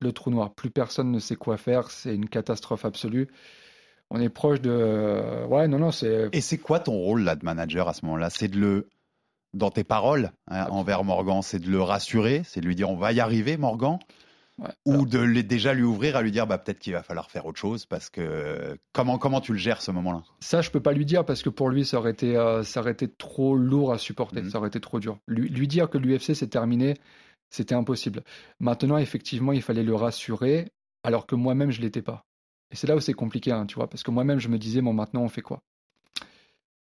Le trou noir. Plus personne ne sait quoi faire. C'est une catastrophe absolue. On est proche de. Ouais, non, non, c'est. Et c'est quoi ton rôle là de manager à ce moment-là? C'est de le, dans tes paroles hein, envers Morgan, c'est de le rassurer, c'est de lui dire on va y arriver, Morgan, Ouais. ou de les- déjà lui ouvrir à lui dire bah peut-être qu'il va falloir faire autre chose parce que comment comment tu le gères ce moment-là? Ça, je peux pas lui dire parce que pour lui, ça aurait été, euh, ça aurait été trop lourd à supporter. Mhm. Ça aurait été trop dur. Lui, lui dire que l'UFC c'est terminé, c'était impossible. Maintenant, effectivement, il fallait le rassurer, alors que moi-même, je l'étais pas. Et c'est là où c'est compliqué, hein, tu vois, parce que moi-même, je me disais, bon, maintenant, on fait quoi?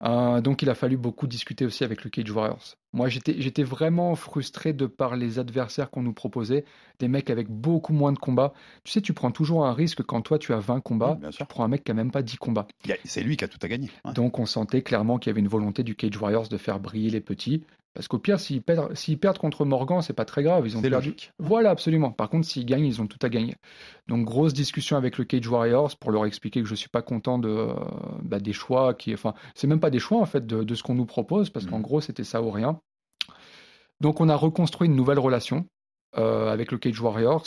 Euh, donc, il a fallu beaucoup discuter aussi avec le Cage Warriors. Moi, j'étais, vraiment frustré de par les adversaires qu'on nous proposait, des mecs avec beaucoup moins de combats. Tu sais, tu prends toujours un risque quand toi, tu as 20 combats, Oui, tu prends un mec qui a même pas 10 combats. C'est lui qui a tout à gagner. Ouais. Donc on sentait clairement qu'il y avait une volonté du Cage Warriors de faire briller les petits. Parce qu'au pire, s'ils perdent, s'ils perdent contre Morgan, c'est pas très grave. Ils ont C'est perdu. logique. Voilà, absolument. Par contre, s'ils gagnent, ils ont tout à gagner. Donc grosse discussion avec le Cage Warriors pour leur expliquer que je suis pas content de euh, bah, des choix qui, enfin, c'est même pas des choix en fait de, de ce qu'on nous propose parce qu'en Mhm. gros c'était ça ou rien. Donc on a reconstruit une nouvelle relation euh, avec le Cage Warriors,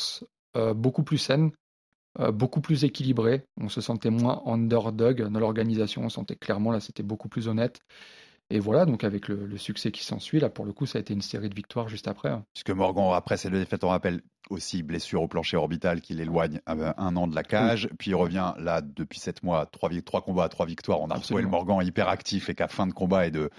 euh, beaucoup plus saine, beaucoup plus équilibrée. On se sentait moins underdog dans l'organisation. On sentait clairement là, c'était beaucoup plus honnête. Et voilà, donc avec le, le succès qui s'ensuit, là pour le coup, ça a été une série de victoires juste après. hein. Puisque Morgan, après ces deux défaites, on rappelle aussi blessure au plancher orbital qui l'éloigne euh, un an de la cage. Puis il revient là depuis sept mois, trois, vi- trois combats, trois victoires. On a retrouvé le. Morgan hyper actif et qu'à fin de combat et de,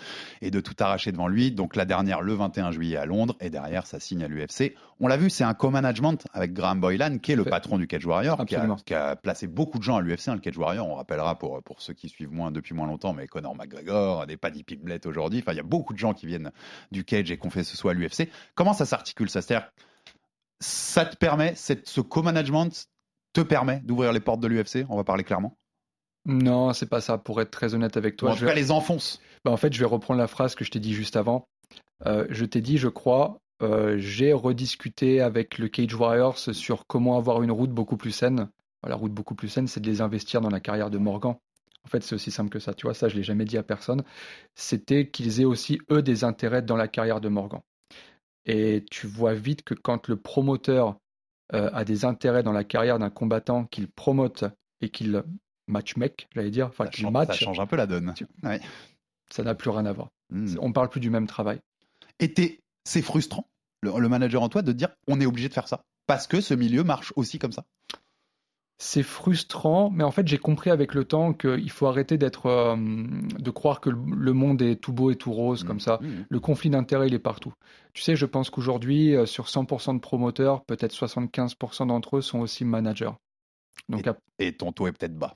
et de tout arracher devant lui. Donc la dernière le 21 juillet à Londres et derrière ça signe à l'UFC. On l'a vu, c'est un co-management avec Graham Boylan qui est le Fait. patron du Cage Warrior, qui a, Absolument. qui a placé beaucoup de gens à l'UFC. hein, le Cage Warrior, on rappellera pour, pour ceux qui suivent moins depuis moins longtemps, mais Conor McGregor, des Paddy Pimblett aujourd'hui. Enfin, il y a beaucoup de gens qui viennent du Cage et qu'on fait ce soit à l'UFC. Comment ça s'articule ça? C'est-à-dire ça te permet, cette- ce co-management te permet d'ouvrir les portes de l'UFC On va parler clairement. Non, c'est pas ça. Pour être très honnête avec toi, en je tout vais- cas, les enfonce. Bah, en fait, je vais reprendre la phrase que je t'ai dit juste avant. Euh, je t'ai dit, je crois, euh, j'ai rediscuté avec le Cage Warriors sur comment avoir une route beaucoup plus saine. La route beaucoup plus saine, c'est de les investir dans la carrière de Morgan. En fait, c'est aussi simple que ça. Tu vois, ça, je l'ai jamais dit à personne. C'était qu'ils aient aussi, eux, des intérêts dans la carrière de Morgan. Et tu vois vite que quand le promoteur euh, a des intérêts dans la carrière d'un combattant qu'il promote et qu'il matchmake, j'allais dire, enfin qu'il change, ça match, change un peu la donne. Tu- Ouais. ça n'a plus rien à voir. Mm. On parle plus du même travail. Et c'est frustrant, le, le manager en toi, de dire on est obligé de faire ça. Parce que ce milieu marche aussi comme ça. C'est frustrant, mais en fait, j'ai compris avec le temps qu'il faut arrêter d'être, euh, de croire que le- monde est tout beau et tout rose comme ça. Mm. Le conflit d'intérêts, il est partout. Tu sais, je pense qu'aujourd'hui, euh, sur 100% de promoteurs, peut-être 75% d'entre eux sont aussi managers. Donc, à- Et ton taux est peut-être bas.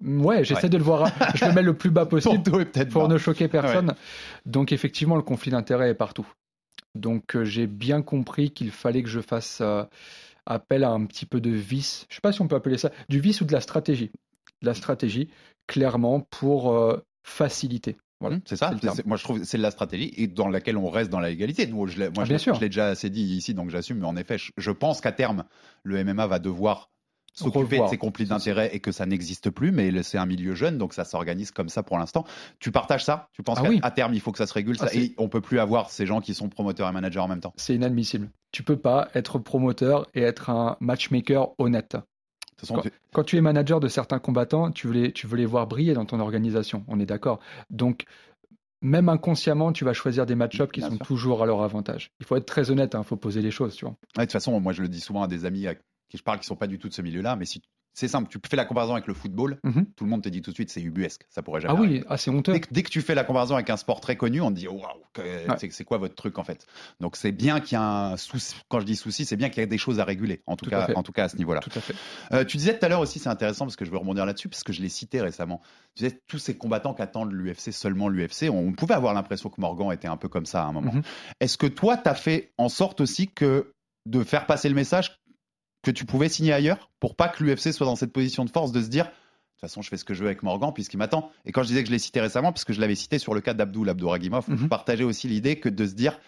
ouais, j'essaie Ouais. de le voir. Je le mets le plus bas [LAUGHS] possible pour bas. ne choquer personne. Donc, effectivement, le conflit d'intérêts est partout. Donc, euh, j'ai bien compris qu'il fallait que je fasse euh, appel à un petit peu de vice. Je sais pas si on peut appeler ça du vice ou de la stratégie. De la stratégie, clairement, pour euh, faciliter. Voilà. Mmh, C'est ça. c'est Moi, je trouve que c'est de la stratégie et dans laquelle on reste dans la légalité. Nous, je l'ai- moi, Ah, je bien l'ai- sûr. je l'ai déjà assez dit ici, donc j'assume. Mais en effet, je, je pense qu'à terme, le MMA va devoir s'occuper de ses conflits d'intérêts et que ça n'existe plus. Mais c'est un milieu jeune, donc ça s'organise comme ça pour l'instant. Tu partages ça? Tu penses Ah qu'à oui. terme, il faut que ça se régule ça, Ah, c'est- et on peut plus avoir ces gens qui sont promoteurs et managers en même temps? C'est inadmissible. Tu peux pas être promoteur et être un matchmaker honnête. Tu- Quand tu es manager de certains combattants, tu veux les, tu veux les voir briller dans ton organisation. On est d'accord. Donc, même inconsciemment, tu vas choisir des match-ups qui Bien sont sûr. toujours à leur avantage. Il faut être très honnête, il faut poser les choses, tu vois. Ouais, de toute façon, moi je le dis souvent à des amis qui je parle qui sont pas du tout de ce milieu-là, mais si c'est simple, tu fais la comparaison avec le football, Mhm. tout le monde te dit tout de suite c'est ubuesque, ça pourrait jamais. Ah arriver. oui, ah, c'est honteux. Dès que, dès que tu fais la comparaison avec un sport très connu, on te dit waouh, c'est quoi votre truc en fait? Donc c'est bien qu'il y a un souci. Quand je dis souci, c'est bien qu'il y a des choses à réguler. En tout, cas, en tout cas à ce niveau-là. Tout à fait. Euh, tu disais tout à l'heure aussi, c'est intéressant parce que je veux rebondir là-dessus parce que je l'ai cité récemment. Tu disais tous ces combattants qui attendent l'UFC seulement l'UFC. On pouvait avoir l'impression que Morgan était un peu comme ça à un moment. Mhm. Est-ce que toi, tu as fait en sorte aussi que de faire passer le message que tu pouvais signer ailleurs pour pas que l'UFC soit dans cette position de force de se dire de toute façon, je fais ce que je veux avec Morgan puisqu'il m'attend. Et quand je disais que je l'ai cité récemment, parce que je l'avais cité sur le cas d'Abdoul Abdouragimov, je Mhm. partageais aussi l'idée que de se dire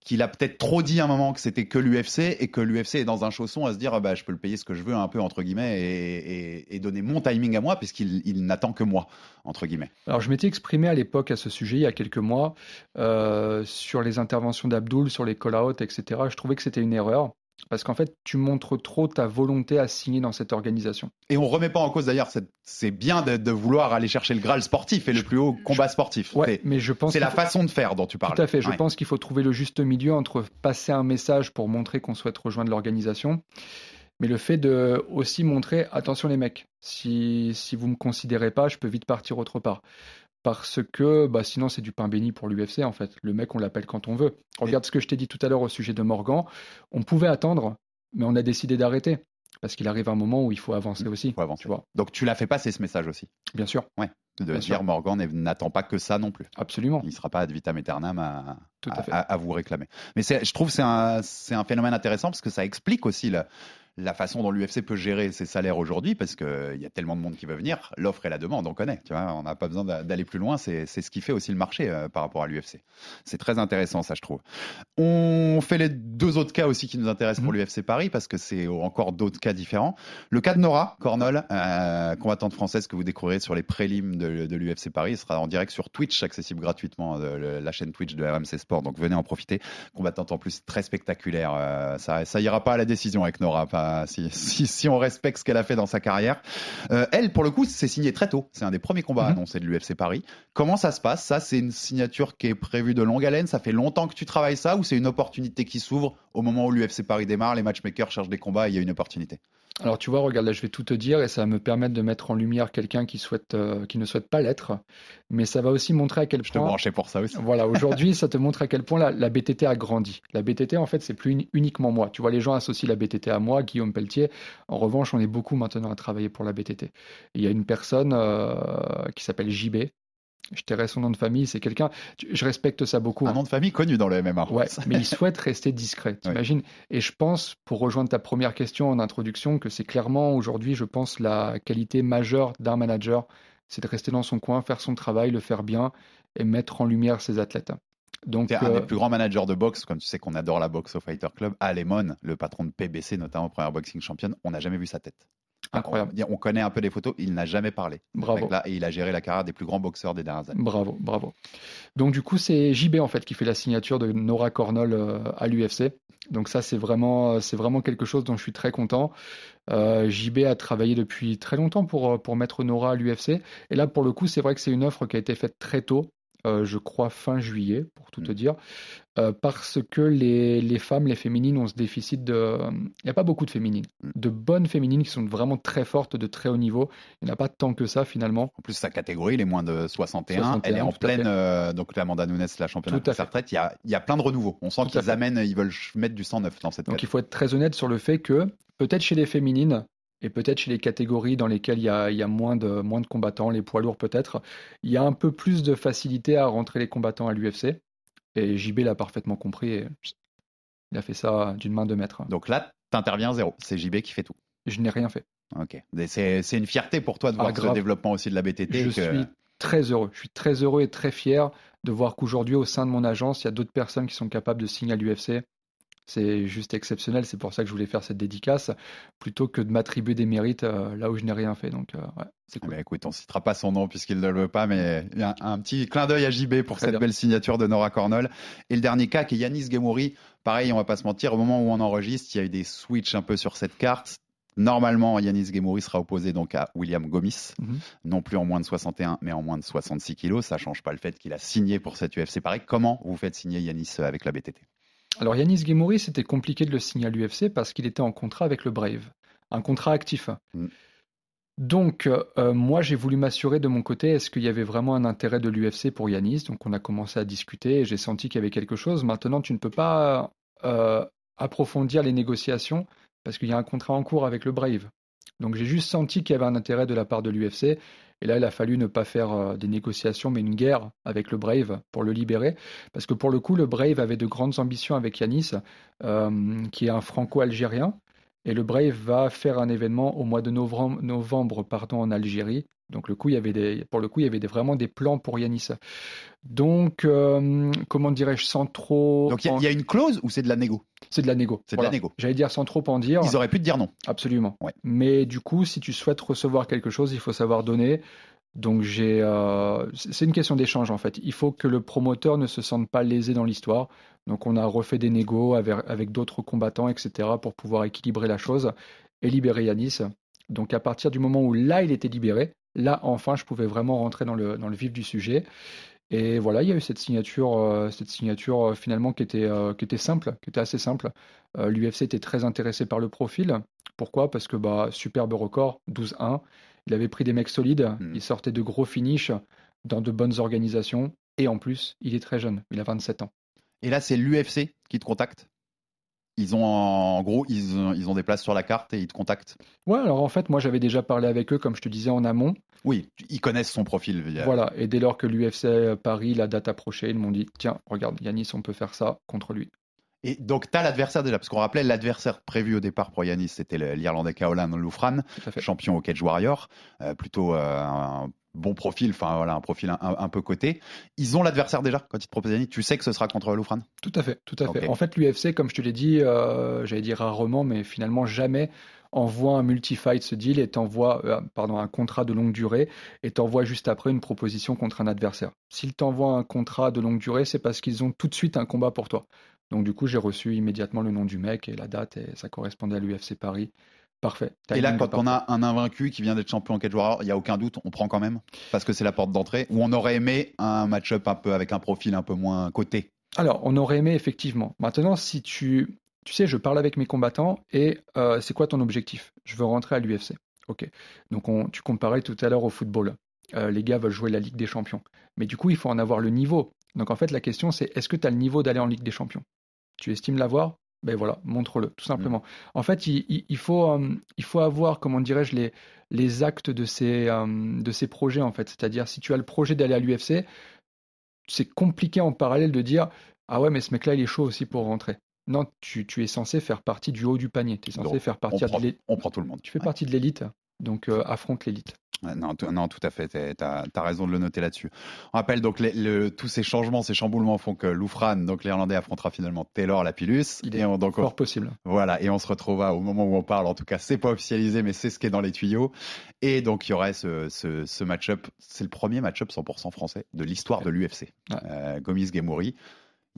qu'il a peut-être trop dit à un moment que c'était que l'UFC et que l'UFC est dans un chausson à se dire ah bah, je peux le payer ce que je veux un peu entre guillemets et, et- et donner mon timing à moi puisqu'il il n'attend que moi entre guillemets. Alors, je m'étais exprimé à l'époque à ce sujet, il y a quelques mois, euh, sur les interventions d'Abdoul, sur les call-outs, etc. Je trouvais que c'était une erreur. Parce qu'en fait, tu montres trop ta volonté à signer dans cette organisation. Et on remet pas en cause d'ailleurs, c'est bien de, de vouloir aller chercher le Graal sportif et le plus haut combat sportif. Ouais, mais je pense C'est la faut- façon de faire dont tu parles. Tout à fait. Je Ouais. pense qu'il faut trouver le juste milieu entre passer un message pour montrer qu'on souhaite rejoindre l'organisation, mais le fait de aussi montrer attention les mecs, si, si vous me considérez pas, je peux vite partir autre part. Parce que bah, sinon c'est du pain béni pour l'UFC en fait. Le mec on l'appelle quand on veut. Regarde ce que je t'ai dit tout à l'heure au sujet de Morgan. On pouvait attendre, mais on a décidé d'arrêter. Parce qu'il arrive un moment où il faut avancer aussi. Faut avancer. Tu vois, Donc tu l'as fait passer ce message aussi. bien sûr, De Bien dire sûr. Morgan n'attend pas que ça non plus. absolument. Il ne sera pas ad vitam aeternam à, vous réclamer. Mais je trouve que c'est un, c'est un phénomène intéressant parce que ça explique aussi la, la façon dont l'UFC peut gérer ses salaires aujourd'hui parce qu'il y a tellement de monde qui veut venir. L'offre et la demande, on connaît. Tu vois, on n'a pas besoin d'a- d'aller plus loin. C'est ce qui fait aussi le marché euh, par rapport à l'UFC. C'est très intéressant, ça, je trouve. On fait les deux autres cas aussi qui nous intéressent pour Mhm. l'UFC Paris parce que c'est encore d'autres cas différents. Le cas de Nora Cornol, euh, combattante française que vous découvrirez sur les prélims de, de l'UFC Paris, sera en direct sur Twitch, accessible gratuitement, euh, la chaîne Twitch de RMC Sport. Donc venez en profiter. Combattante en plus très spectaculaire. euh, ça, ça ira pas à la décision avec Nora, pas, si, si, si on respecte ce qu'elle a fait dans sa carrière. Euh, elle, pour le coup, c'est signé très tôt. C'est un des premiers combats Mhm. annoncés de l'UFC Paris. Comment ça se passe? Ça, c'est une signature qui est prévue de longue haleine. Ça fait longtemps que tu travailles ça ou c'est une opportunité qui s'ouvre au moment où l'UFC Paris démarre, les matchmakers cherchent des combats et il y a une opportunité? Alors tu vois, regarde, là je vais tout te dire et ça va me permettre de mettre en lumière quelqu'un qui, souhaite, euh, qui ne souhaite pas l'être, mais ça va aussi montrer à quel Je te point... branchais pour ça aussi. Voilà, [LAUGHS] aujourd'hui, ça te montre à quel point la, la BTT a grandi. La BTT, en fait, c'est plus uni- uniquement moi. Tu vois, les gens associent la BTT à moi, Guillaume Pelletier. En revanche, on est beaucoup maintenant à travailler pour la BTT. Et il y a une personne euh, qui s'appelle JB. Je tairai son nom de famille. C'est quelqu'un. Je respecte ça beaucoup. Un hein. nom de famille connu dans le MMA. Ouais, mais il souhaite rester discret, [LAUGHS] t'imagines? Et je pense, pour rejoindre ta première question en introduction, que c'est clairement aujourd'hui, je pense, la qualité majeure d'un manager, c'est de rester dans son coin, faire son travail, le faire bien et mettre en lumière ses athlètes. Donc, un euh, des plus grands managers de boxe, comme tu sais qu'on adore la boxe au Fighter Club. Alemon, le patron de PBC, notamment première boxing champion, on n'a jamais vu sa tête. incroyable. On, on connaît un peu les photos, il n'a jamais parlé. Bravo. et il a géré la carrière des plus grands boxeurs des dernières années. Bravo, bravo. Donc du coup, c'est JB en fait qui fait la signature de Nora Cornell euh, à l'UFC. Donc ça, c'est vraiment, c'est vraiment quelque chose dont je suis très content. Euh, JB a travaillé depuis très longtemps pour, euh, pour mettre Nora à l'UFC. Et là, pour le coup, c'est vrai que c'est une offre qui a été faite très tôt. Euh, je crois fin juillet, pour tout te Mm. dire, euh, parce que les, les femmes, les féminines ont ce déficit de... Il n'y a pas beaucoup de féminines, Mm. de bonnes féminines qui sont vraiment très fortes, de très haut niveau. Il n'y en a pas tant que ça finalement. En plus, sa catégorie, les moins de 61, 61, elle est en pleine. euh, donc, l'Amanda Nunes, la championne de sa retraite, il y a, il y a plein de renouveau. On sent qu'ils amènent, ils veulent mettre du 109 dans cette Donc il faut être très honnête sur le fait que peut-être chez les féminines et peut-être chez les catégories dans lesquelles il y a, il y a moins, de, moins de combattants, les poids lourds peut-être, il y a un peu plus de facilité à rentrer les combattants à l'UFC. Et JB l'a parfaitement compris et il a fait ça d'une main de maître. Donc là, t'interviens zéro. C'est JB qui fait tout. Je n'ai rien fait. Ok. C'est une fierté pour toi de Ah, voir ce grave. développement aussi de la BTT. Je que- suis très heureux. Je suis très heureux et très fier de voir qu'aujourd'hui, au sein de mon agence, il y a d'autres personnes qui sont capables de signer à l'UFC. C'est juste exceptionnel. C'est pour ça que je voulais faire cette dédicace, plutôt que de m'attribuer des mérites euh, là où je n'ai rien fait. Donc, euh, ouais, c'est Ah cool. bah écoute, on citera pas son nom puisqu'il ne le veut pas, mais il y a un, un petit clin d'œil à JB pour Très cette bien. belle signature de Nora Cornell. Et le dernier cas qui est Yanis Gemouri. Pareil, on va pas se mentir, au moment où on enregistre, il y a eu des switches un peu sur cette carte. Normalement, Yanis Gemouri sera opposé donc à William Gomis, Mhm. non plus en moins de 61, mais en moins de 66 kilos. Ça change pas le fait qu'il a signé pour cette UFC. Pareil, comment vous faites signer Yanis avec la BTT Alors Yanis Gemouri, c'était compliqué de le signer à l'UFC parce qu'il était en contrat avec le Brave, un contrat actif. Mm. Donc euh, moi j'ai voulu m'assurer de mon côté est-ce qu'il y avait vraiment un intérêt de l'UFC pour Yanis? Donc on a commencé à discuter et j'ai senti qu'il y avait quelque chose. Maintenant tu ne peux pas euh, approfondir les négociations parce qu'il y a un contrat en cours avec le Brave. Donc j'ai juste senti qu'il y avait un intérêt de la part de l'UFC. Et là, il a fallu ne pas faire euh, des négociations, mais une guerre avec le Brave pour le libérer. Parce que pour le coup, le Brave avait de grandes ambitions avec Yanis, euh, qui est un franco-algérien. Et le Brave va faire un événement au mois de novembre, novembre pardon, en Algérie. Donc le coup, il y avait des, pour le coup, il y avait des- vraiment des plans pour Yanis. Donc, euh, comment dirais-je, sans trop... Donc il y a- en- il y, a une clause ou c'est de la négo? C'est de la négo. C'est de la négo. J'allais dire sans trop en dire. Ils auraient pu te dire non. Absolument. Ouais. Mais du coup, si tu souhaites recevoir quelque chose, il faut savoir donner. Donc j'ai, euh, c'est une question d'échange en fait. Il faut que le promoteur ne se sente pas lésé dans l'histoire. Donc on a refait des négos avec, avec d'autres combattants, etc. pour pouvoir équilibrer la chose et libérer Yanis. Donc à partir du moment où là il était libéré, là enfin je pouvais vraiment rentrer dans le, dans le vif du sujet. Et voilà, il y a eu cette signature, euh, cette signature euh, finalement qui était, euh, qui était simple, qui était assez simple. L'UFC était très intéressé par le profil. Pourquoi? Parce que bah, superbe record, 12-1. Il avait pris des mecs solides, Mm. il sortait de gros finishes dans de bonnes organisations. Et en plus, il est très jeune, il a 27 ans. Et là, c'est l'UFC qui te contacte Ils ont en gros, ils ont, ils ont des places sur la carte et ils te contactent Ouais, alors en fait, moi j'avais déjà parlé avec eux, comme je te disais en amont. Oui, ils connaissent son profil. via- Voilà, et dès lors que l'UFC Paris, la date approchait, ils m'ont dit tiens, regarde, Yanis, on peut faire ça contre lui. Et donc, tu as l'adversaire déjà, parce qu'on rappelait l'adversaire prévu au départ pour Yanis, c'était l'Irlandais Caolan Loufran, champion au Cage Warrior, euh, plutôt euh, un bon profil, enfin voilà, un profil un, un peu coté. Ils ont l'adversaire déjà quand ils te proposent Yanis, tu sais que ce sera contre Loufran Tout à fait, tout à fait. En fait, l'UFC, comme je te l'ai dit, euh, j'allais dire rarement, mais finalement jamais envoie un multi-fight ce deal et t'envoie, euh, pardon, un contrat de longue durée et t'envoie juste après une proposition contre un adversaire. S'ils t'envoient un contrat de longue durée, c'est parce qu'ils ont tout de suite un combat pour toi. Donc du coup, j'ai reçu immédiatement le nom du mec et la date et ça correspondait à l'UFC Paris. Parfait. Et là, quand on a un invaincu qui vient d'être champion en 4 joueurs, il n'y a aucun doute, on prend quand même Parce que c'est la porte d'entrée. Ou on aurait aimé un match-up un peu avec un profil un peu moins coté. Alors, on aurait aimé effectivement. Maintenant, si tu, tu sais, je parle avec mes combattants et euh, c'est quoi ton objectif? Je veux rentrer à l'UFC. Ok. Donc, on, tu comparais tout à l'heure au football. Euh, les gars veulent jouer la Ligue des Champions. Mais du coup, il faut en avoir le niveau. Donc, en fait, la question, c'est est-ce que tu as le niveau d'aller en Ligue des Champions? Tu estimes l'avoir Ben voilà, montre-le, tout simplement. En fait, il, il- il faut, euh, il faut avoir, comment dirais-je, les, les actes de ces, euh, de ces projets, en fait. C'est-à-dire, si tu as le projet d'aller à l'UFC, c'est compliqué en parallèle de dire Ah ouais, mais ce mec-là, il est chaud aussi pour rentrer. Non, tu, tu es censé faire partie du haut du panier. Tu es censé Donc, faire On partie prend, de l'élite. on prend tout le monde. Tu fais Ouais. partie de l'élite, donc euh, affronte l'élite. Non, tout- non, tout à fait. Tu as, raison de le noter là-dessus. On rappelle donc les- le- tous ces changements, ces chamboulements font que Loufran, donc l'Irlandais, affrontera finalement Taylor Lapillus. Il et est on, donc, on- Fort possible. Voilà, et on se retrouvera au moment où on parle. En tout cas, c'est pas officialisé, mais c'est ce qui est dans les tuyaux. Et donc, il y aurait ce, ce, ce match-up. C'est le premier match-up 100% français de l'histoire de l'UFC. Ouais. Euh, Gomis Gemouri.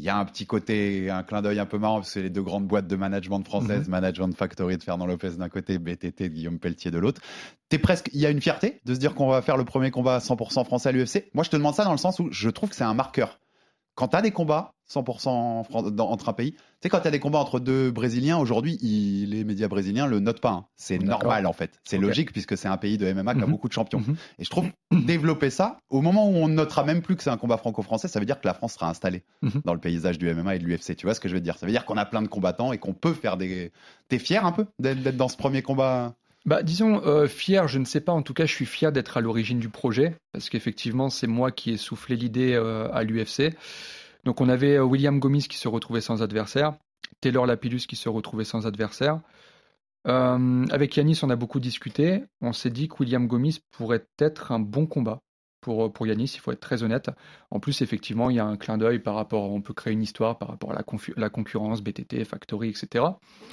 Il y a un petit côté, un clin d'œil un peu marrant, parce que c'est les deux grandes boîtes de management françaises, Mhm. Management Factory de Fernand Lopez d'un côté, BTT de Guillaume Pelletier de l'autre. T'es presque, il y a une fierté de se dire qu'on va faire le premier combat 100% français à l'UFC. Moi, je te demande ça dans le sens où je trouve que c'est un marqueur. Quand tu as des combats 100% en Fran- dans- entre un pays, tu sais, quand tu as des combats entre deux Brésiliens, aujourd'hui, les médias brésiliens le notent pas. hein. C'est normal, en fait. C'est logique puisque c'est un pays de MMA qui a Mhm. beaucoup de champions. Mhm. Et je trouve développer ça, au moment où on ne notera même plus que c'est un combat franco-français, ça veut dire que la France sera installée Mhm. dans le paysage du MMA et de l'UFC. Tu vois ce que je veux dire? Ça veut dire qu'on a plein de combattants et qu'on peut faire des. T'es fier un peu d'être dans ce premier combat Bah, disons, euh, fier, je ne sais pas. En tout cas, je suis fier d'être à l'origine du projet, parce qu'effectivement, c'est moi qui ai soufflé l'idée euh, à l'UFC. Donc, on avait euh, William Gomis qui se retrouvait sans adversaire, Taylor Lapillus qui se retrouvait sans adversaire. Euh, avec Yanis, on a beaucoup discuté. On s'est dit que William Gomis pourrait être un bon combat pour, pour Yanis, il faut être très honnête. En plus, effectivement, il y a un clin d'œil par rapport, on peut créer une histoire par rapport à la, concurrence, BTT, Factory, etc.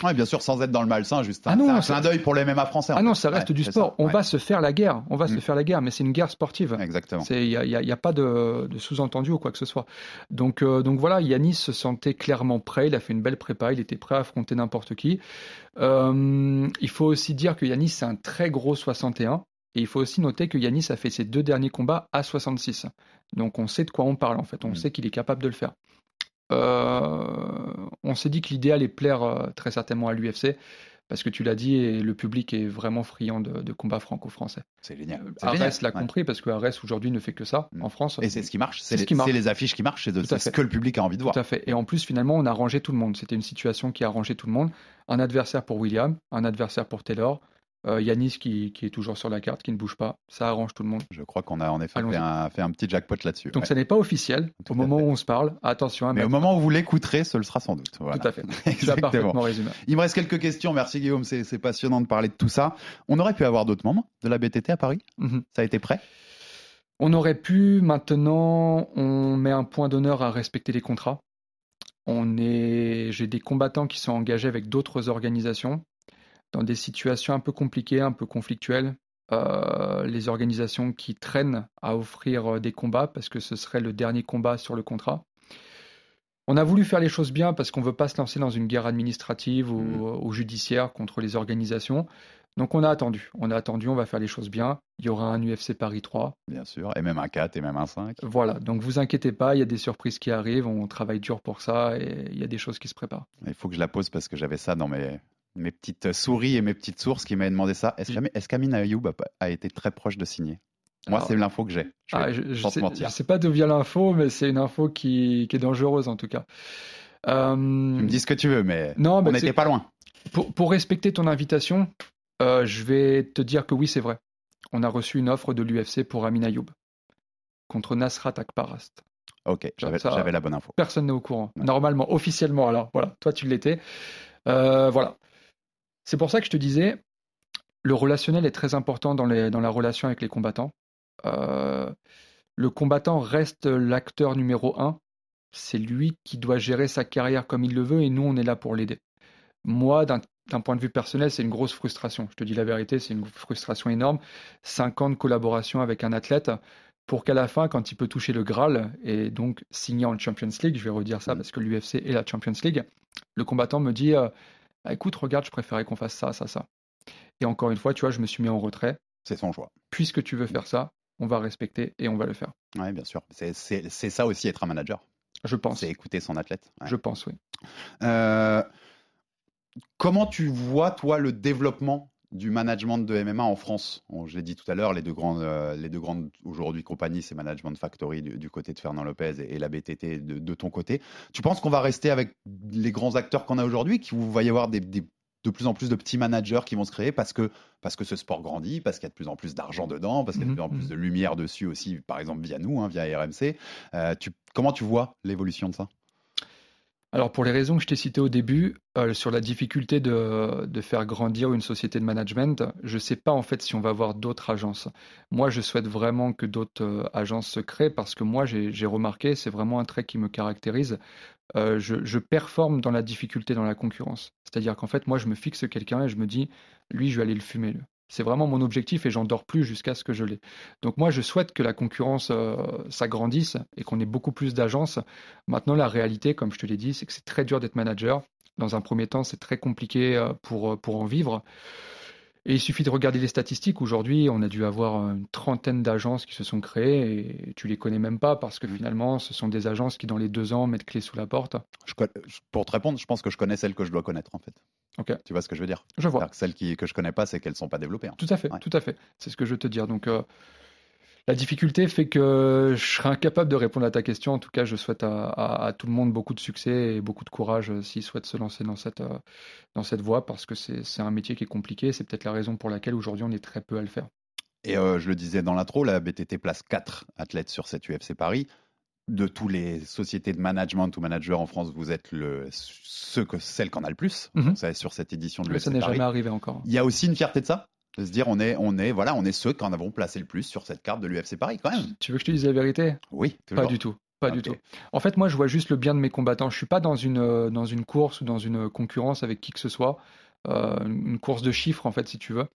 Ouais, bien sûr, sans être dans le malsain, juste un, Ah non, c'est un clin d'œil pour le MMA français. Ah non, ça reste Ouais, du sport. ça. On Ouais, va se faire la guerre. On va Mm. se faire la guerre, mais c'est une guerre sportive. Exactement. Il n'y a, y a- y a pas de, de sous-entendu ou quoi que ce soit. Donc, euh, donc voilà, Yanis se sentait clairement prêt. Il a fait une belle prépa. Il était prêt à affronter n'importe qui. Euh, il faut aussi dire que Yanis, c'est un très gros 61. Et il faut aussi noter que Yanis a fait ses deux derniers combats à 66. Donc on sait de quoi on parle en fait. On Mm. sait qu'il est capable de le faire. Euh, on s'est dit que l'idéal est plaire euh, très certainement à l'UFC. Parce que tu l'as dit, et le public est vraiment friand de, de combats franco-français. C'est génial. C'est Arès l'a Ouais. compris parce que Arès aujourd'hui ne fait que ça Mm. en France. Et c'est ce qui marche. C'est C'est ce les, les affiches qui marchent C'est ce que le public a envie de voir. Tout à fait. Et en plus, finalement, on a rangé tout le monde. C'était une situation qui a rangé tout le monde. Un adversaire pour William, un adversaire pour Taylor, euh, Yanis qui, qui est toujours sur la carte, qui ne bouge pas. Ça arrange tout le monde. Je crois qu'on a en effet fait un, fait un petit jackpot là-dessus. Donc ouais. ça n'est pas officiel. Tout Au moment fait. où on se parle, attention, Mais au moment où vous l'écouterez, ce le sera sans doute. Voilà. tout à fait. [LAUGHS] Exactement. parfaitement résumé. Il me reste quelques questions. Merci Guillaume, c'est passionnant de parler de tout ça. On aurait pu avoir d'autres moments de la BTT à Paris? Mhm. Ça a été prêt? On aurait pu, maintenant, on met un point d'honneur à respecter les contrats. On est, j'ai des combattants qui sont engagés avec d'autres organisations dans des situations un peu compliquées, un peu conflictuelles. Euh, les organisations qui traînent à offrir euh, des combats parce que ce serait le dernier combat sur le contrat. On a voulu faire les choses bien parce qu'on ne veut pas se lancer dans une guerre administrative ou, Mhm. ou judiciaire contre les organisations. Donc on a attendu, on a attendu, on va faire les choses bien. Il y aura un UFC Paris 3, Bien sûr. Et même un 4 et même un 5. voilà, donc vous inquiétez pas, il y a des surprises qui arrivent, on travaille dur pour ça et il y a des choses qui se préparent. Il faut que je la pose parce que j'avais ça dans mes, mes petites souris et mes petites sources qui m'avaient demandé ça. Est-ce est-ce qu'Amin Ayoub a, été très proche de signer? Moi, c'est l'info que j'ai. Je ah, je, je sais, je sais pas d'où vient l'info, mais c'est une info qui, qui est dangereuse en tout cas. Euh, Tu me dis ce que tu veux, mais non, on n'était pas loin. pour, pour respecter ton invitation, euh, je vais te dire que oui, c'est vrai. On a reçu une offre de l'UFC pour Amin Ayoub contre Nasrat Akparast. Ok, j'avais la bonne info. Personne n'est au courant. Ouais. Normalement, officiellement, alors voilà, toi tu l'étais. Euh, voilà. C'est pour ça que je te disais, le relationnel est très important dans, les, dans la relation avec les combattants. Euh, le combattant reste l'acteur numéro un. C'est lui qui doit gérer sa carrière comme il le veut et nous, on est là pour l'aider. Moi, d'un d'un point de vue personnel, c'est une grosse frustration. Je te dis la vérité, c'est une frustration énorme. Cinq ans de collaboration avec un athlète. pour qu'à la fin, quand il peut toucher le Graal et donc signer en Champions League, je vais redire ça Mm. parce que l'UFC est la Champions League, le combattant me dit euh, Ah, écoute, regarde, je préférais qu'on fasse ça, ça, ça. Et encore une fois, tu vois, je me suis mis en retrait. C'est son choix. Puisque tu veux faire ça, on va respecter et on va le faire. Ouais, bien sûr. C'est- ça aussi être un manager. Je pense. C'est écouter son athlète. Ouais. Je pense, oui. Euh, comment tu vois, toi, le développement du management de MMA en France Bon, Je l'ai dit tout à l'heure, les deux grandes, euh, les deux grandes aujourd'hui compagnies, c'est Management Factory du, du côté de Fernand Lopez et, et la BTT de, de ton côté. Tu penses qu'on va rester avec les grands acteurs qu'on a aujourd'hui, qu'il va y avoir des, des- de plus en plus de petits managers qui vont se créer parce que, parce que ce sport grandit, parce qu'il y a de plus en plus d'argent dedans, parce qu'il y a de plus en Mhm, plus de lumière dessus aussi, par exemple via nous, hein, via RMC. Euh, tu, comment tu vois l'évolution de ça? Alors pour les raisons que je t'ai citées au début, euh, sur la difficulté de, faire grandir une société de management, je ne sais pas en fait si on va avoir d'autres agences. Moi, je souhaite vraiment que d'autres euh, agences se créent parce que moi, j'ai j'ai remarqué, c'est vraiment un trait qui me caractérise. Euh, je, je performe dans la difficulté, dans la concurrence. C'est-à-dire qu'en fait, moi, je me fixe quelqu'un et je me dis, lui, je vais aller le fumer. C'est vraiment mon objectif et j'en dors plus jusqu'à ce que je l'ai. Donc moi, je souhaite que la concurrence euh, s'agrandisse et qu'on ait beaucoup plus d'agences. Maintenant, la réalité, comme je te l'ai dit, c'est que c'est très dur d'être manager. Dans un premier temps, c'est très compliqué euh, pour, euh, pour en vivre. Et il suffit de regarder les statistiques. Aujourd'hui, on a dû avoir une trentaine d'agences qui se sont créées et tu les connais même pas parce que Mhm. finalement, ce sont des agences qui, dans les deux ans, mettent clé sous la porte. Je- Pour te répondre, je pense que je connais celles que je dois connaître en fait. Ok. Tu vois ce que je veux dire? Je vois. Que Celles qui, que je connais pas, c'est qu'elles sont pas développées. hein. Tout à fait, Ouais. tout à fait. C'est ce que je veux te dire. Donc, euh, la difficulté fait que je serai incapable de répondre à ta question. En tout cas, je souhaite à, à- à tout le monde beaucoup de succès et beaucoup de courage euh, s'ils souhaitent se lancer dans cette, euh, dans cette voie parce que c'est un métier qui est compliqué. C'est peut-être la raison pour laquelle aujourd'hui on est très peu à le faire. Et je le disais dans l'intro, la BTT place 4 athlètes sur cette UFC Paris. De tous les sociétés de management ou managers en France, vous êtes le, ceux que, celle qu'on a le plus. On sait, sur cette édition de Mais ça n'est jamais arrivé encore. Il y a aussi une fierté de ça de se dire on est on est voilà on est ceux qu'en avons placé le plus sur cette carte de l'UFC Paris quand même Tu veux que je te dise la vérité? Oui Pas du tout. Pas du tout. En fait, moi, je vois juste le bien de mes combattants. Je suis pas dans une, euh, dans une course ou dans une concurrence avec qui que ce soit. Euh, une course de chiffres, en fait, si tu veux.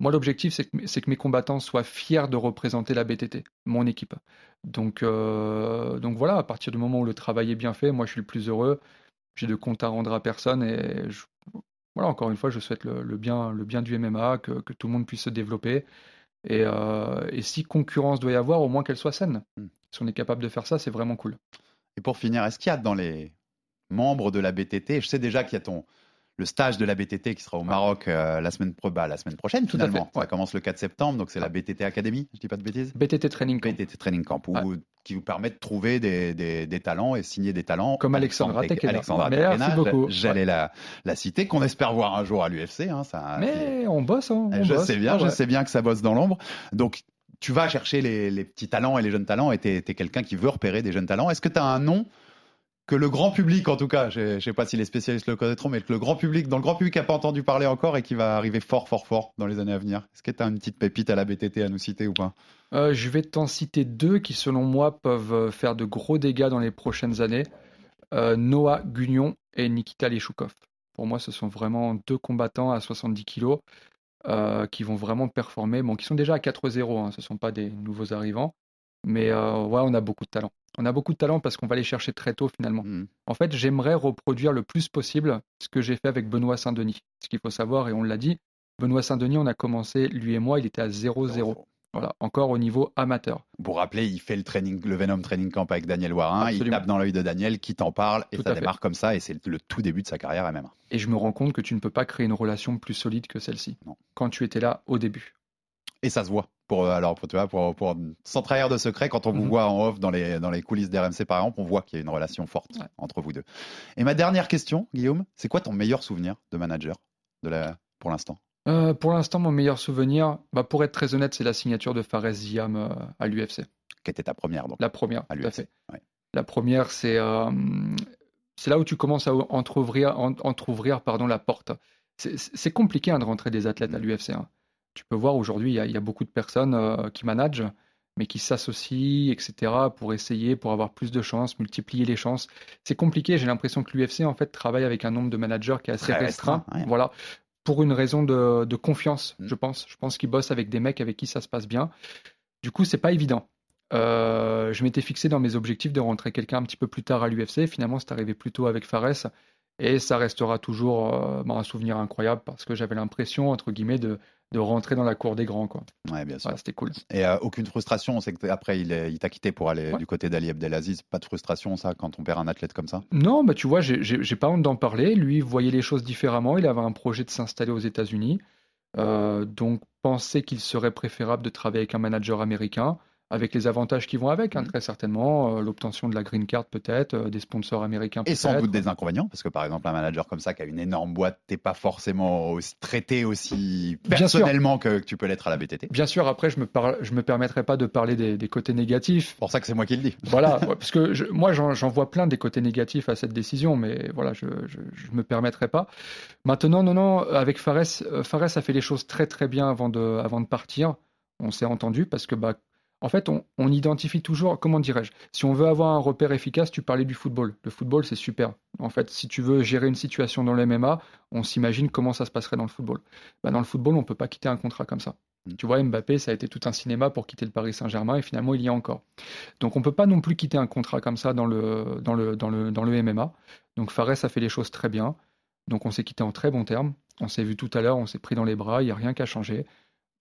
Moi, l'objectif, c'est que, mes combattants soient fiers de représenter la BTT, mon équipe. Donc, euh, donc voilà, à partir du moment où le travail est bien fait, moi, je suis le plus heureux. J'ai de compte à rendre à personne. Et je- voilà, encore une fois, je souhaite le, le bien, le bien du MMA, que, que tout le monde puisse se développer. Et, euh, et si concurrence doit y avoir, au moins qu'elle soit saine. Hmm. Si on est capable de faire ça, c'est vraiment cool. Et pour finir, est-ce qu'il y a dans les membres de la BTT, je sais déjà qu'il y a ton le stage de la BTT qui sera au Maroc euh, la semaine pro- bah, la semaine prochaine Tout à finalement. fait, ouais. Ça commence le 4 septembre, donc c'est la BTT Academy, je dis pas de bêtises. BTT Training Camp. BTT Training Camp, où- Ouais. qui vous permet de trouver des, des- des talents et signer des talents. Comme Alexandra Tekela. Alexandra beaucoup. J'allais la, la citer, qu'on espère voir un jour à l'UFC. Hein, ça, Mais on bosse, hein, on je bosse. sais bien, Ah je ouais. sais bien que ça bosse dans l'ombre. Donc, tu vas chercher les, les petits talents et les jeunes talents et tu es, quelqu'un qui veut repérer des jeunes talents. Est-ce que tu as un nom que le grand public, en tout cas, je ne sais pas si les spécialistes le connaîtront, mais que le grand public, dans le grand public n'a pas entendu parler encore et qui va arriver fort, fort, fort dans les années à venir Est-ce que tu as une petite pépite à la BTT à nous citer ou pas? Euh, je vais t'en citer deux qui, selon moi, peuvent euh, faire de gros dégâts dans les prochaines années. Euh, Noah Gugnon et Nikita Leshukov. Pour moi, ce sont vraiment deux combattants à 70 kilos euh, qui vont vraiment performer. Bon, qui sont déjà à 4-0, hein, ce ne sont pas des nouveaux arrivants. Mais ouais, on a beaucoup de talent. On a beaucoup de talent parce qu'on va les chercher très tôt finalement. Mhm. En fait, j'aimerais reproduire le plus possible ce que j'ai fait avec Benoît Saint-Denis. Ce qu'il faut savoir, et on l'a dit, Benoît Saint-Denis, on a commencé, lui et moi, il était à 0-0. Voilà, encore au niveau amateur. Pour rappeler, il fait le training, le Venom Training Camp avec Daniel Warin. Il tape dans l'œil de Daniel, qui t'en parle, et Tout ça fait. démarre comme ça. Et c'est le tout début de sa carrière à même. Et je me rends compte que tu ne peux pas créer une relation plus solide que celle-ci. Quand tu étais là au début. Et ça se voit. Pour, euh, alors, pour, tu vois, pour, pour sans trahir de secret, quand on vous Mhm. voit en off dans les, dans les coulisses d'RMC, par exemple, on voit qu'il y a une relation forte Ouais. entre vous deux. Et ma dernière question, Guillaume, c'est quoi ton meilleur souvenir de manager de la, pour l'instant? Euh, pour l'instant, mon meilleur souvenir, bah, pour être très honnête, c'est la signature de Fares Ziam euh, à l'UFC. Qui était ta première donc, La première, à l'UFC ouais. La première, c'est euh, c'est là où tu commences à entrouvrir, en- entrouvrir pardon, la porte. C'est- C'est compliqué hein, de rentrer des athlètes à Mm. l'UFC. hein. Tu peux voir aujourd'hui, il y, a- il y a beaucoup de personnes euh, qui managent, mais qui s'associent, etc., pour essayer, pour avoir plus de chances, multiplier les chances. C'est compliqué. J'ai l'impression que l'UFC en fait travaille avec un nombre de managers qui est assez Très restreint. restreint, ouais. Voilà, pour une raison de, de confiance, Mm. je pense. Je pense qu'ils bossent avec des mecs avec qui ça se passe bien. Du coup, c'est pas évident. Euh, je m'étais fixé dans mes objectifs de rentrer quelqu'un un petit peu plus tard à l'UFC. Finalement, c'est arrivé plus tôt avec Fares. Et ça restera toujours euh, un souvenir incroyable parce que j'avais l'impression, entre guillemets, de, de rentrer dans la cour des grands. Quoi. Ouais, bien sûr. C'était cool. Et euh, aucune frustration, on sait qu'après il, t'a quitté pour aller Ouais. du côté d'Ali Abdelaziz. Pas de frustration, ça, quand on perd un athlète comme ça? Non, bah tu vois, j'ai pas honte d'en parler. Lui voyait les choses différemment. Il avait un projet de s'installer aux États-Unis. Euh, donc, pensait qu'il serait préférable de travailler avec un manager américain, avec les avantages qui vont avec, hein, Mhm. très certainement. Euh, L'obtention de la green card, peut-être, euh, des sponsors américains, Et sans peut-être. doute des inconvénients, parce que par exemple, un manager comme ça qui a une énorme boîte, t'es pas forcément aussi, traité aussi personnellement que, que tu peux l'être à la BTT. Bien sûr, après, je me, parle, je me permettrai pas de parler des, des côtés négatifs. C'est pour ça que c'est moi qui le dis. Voilà, ouais, [LAUGHS] parce que je- moi, j'en vois plein des côtés négatifs à cette décision, mais voilà, je ne me permettrai pas. Maintenant, non, non, avec Fares, euh, Fares a fait les choses très, très bien avant de, avant de partir. On s'est entendu parce que, bah, en fait, on, on identifie toujours, comment dirais-je, si on veut avoir un repère efficace, tu parlais du football. Le football, c'est super. En fait, si tu veux gérer une situation dans le MMA, on s'imagine comment ça se passerait dans le football. Bah, dans le football, on peut pas quitter un contrat comme ça. Mm. Tu vois, Mbappé, ça a été tout un cinéma pour quitter le Paris Saint-Germain et finalement, il y est encore. Donc, on peut pas non plus quitter un contrat comme ça dans le, dans le, dans le, dans le MMA. Donc, Fares a fait les choses très bien. Donc, on s'est quitté en très bons termes. On s'est vu tout à l'heure, on s'est pris dans les bras, il n'y a rien qu'à changer.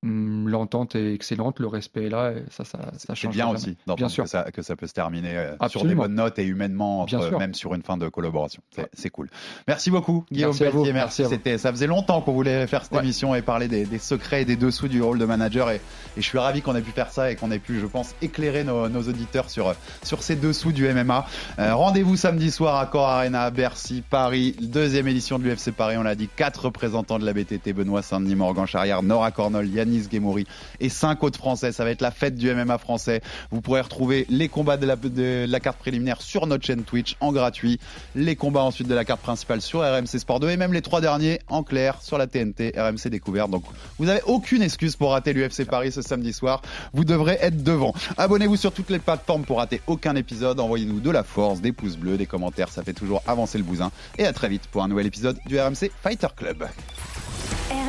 Hum, L'entente est excellente, le respect est là, et ça, ça, ça C'est change bien jamais. aussi Bien sûr. que ça, que ça peut se terminer euh, sur des bonnes notes et humainement, entre- Bien sûr. même sur une fin de collaboration. C'est Ouais. c'est cool. Merci beaucoup, Guillaume Merci. Pelletier. Merci. C'était, ça faisait longtemps qu'on voulait faire cette Ouais. émission et parler des, des secrets et des dessous du rôle de manager. Et, et je suis ravi qu'on ait pu faire ça et qu'on ait pu, je pense, éclairer nos, nos auditeurs sur, sur ces dessous du MMA. Euh, rendez-vous samedi soir à Core Arena Bercy, Paris. Deuxième édition de l'UFC Paris. On l'a dit, quatre représentants de la BTT, Benoît Saint-Denis, Morgan Charrière, Nora Cornol, Yanis Gemouri et cinq autres Français. Ça va être la fête du MMA français. Vous pourrez retrouver les combats de la, de la carte préliminaire sur notre chaîne Twitch en gratuit, les combats ensuite de la carte principale sur RMC Sport 2 et même les trois derniers en clair sur la TNT RMC Découverte. Donc vous n'avez aucune excuse pour rater l'UFC Paris ce samedi soir. Vous devrez être devant. Abonnez-vous sur toutes les plateformes pour rater aucun épisode. Envoyez-nous de la force, des pouces bleus, des commentaires. Ça fait toujours avancer le bousin. Et à très vite pour un nouvel épisode du RMC Fighter Club.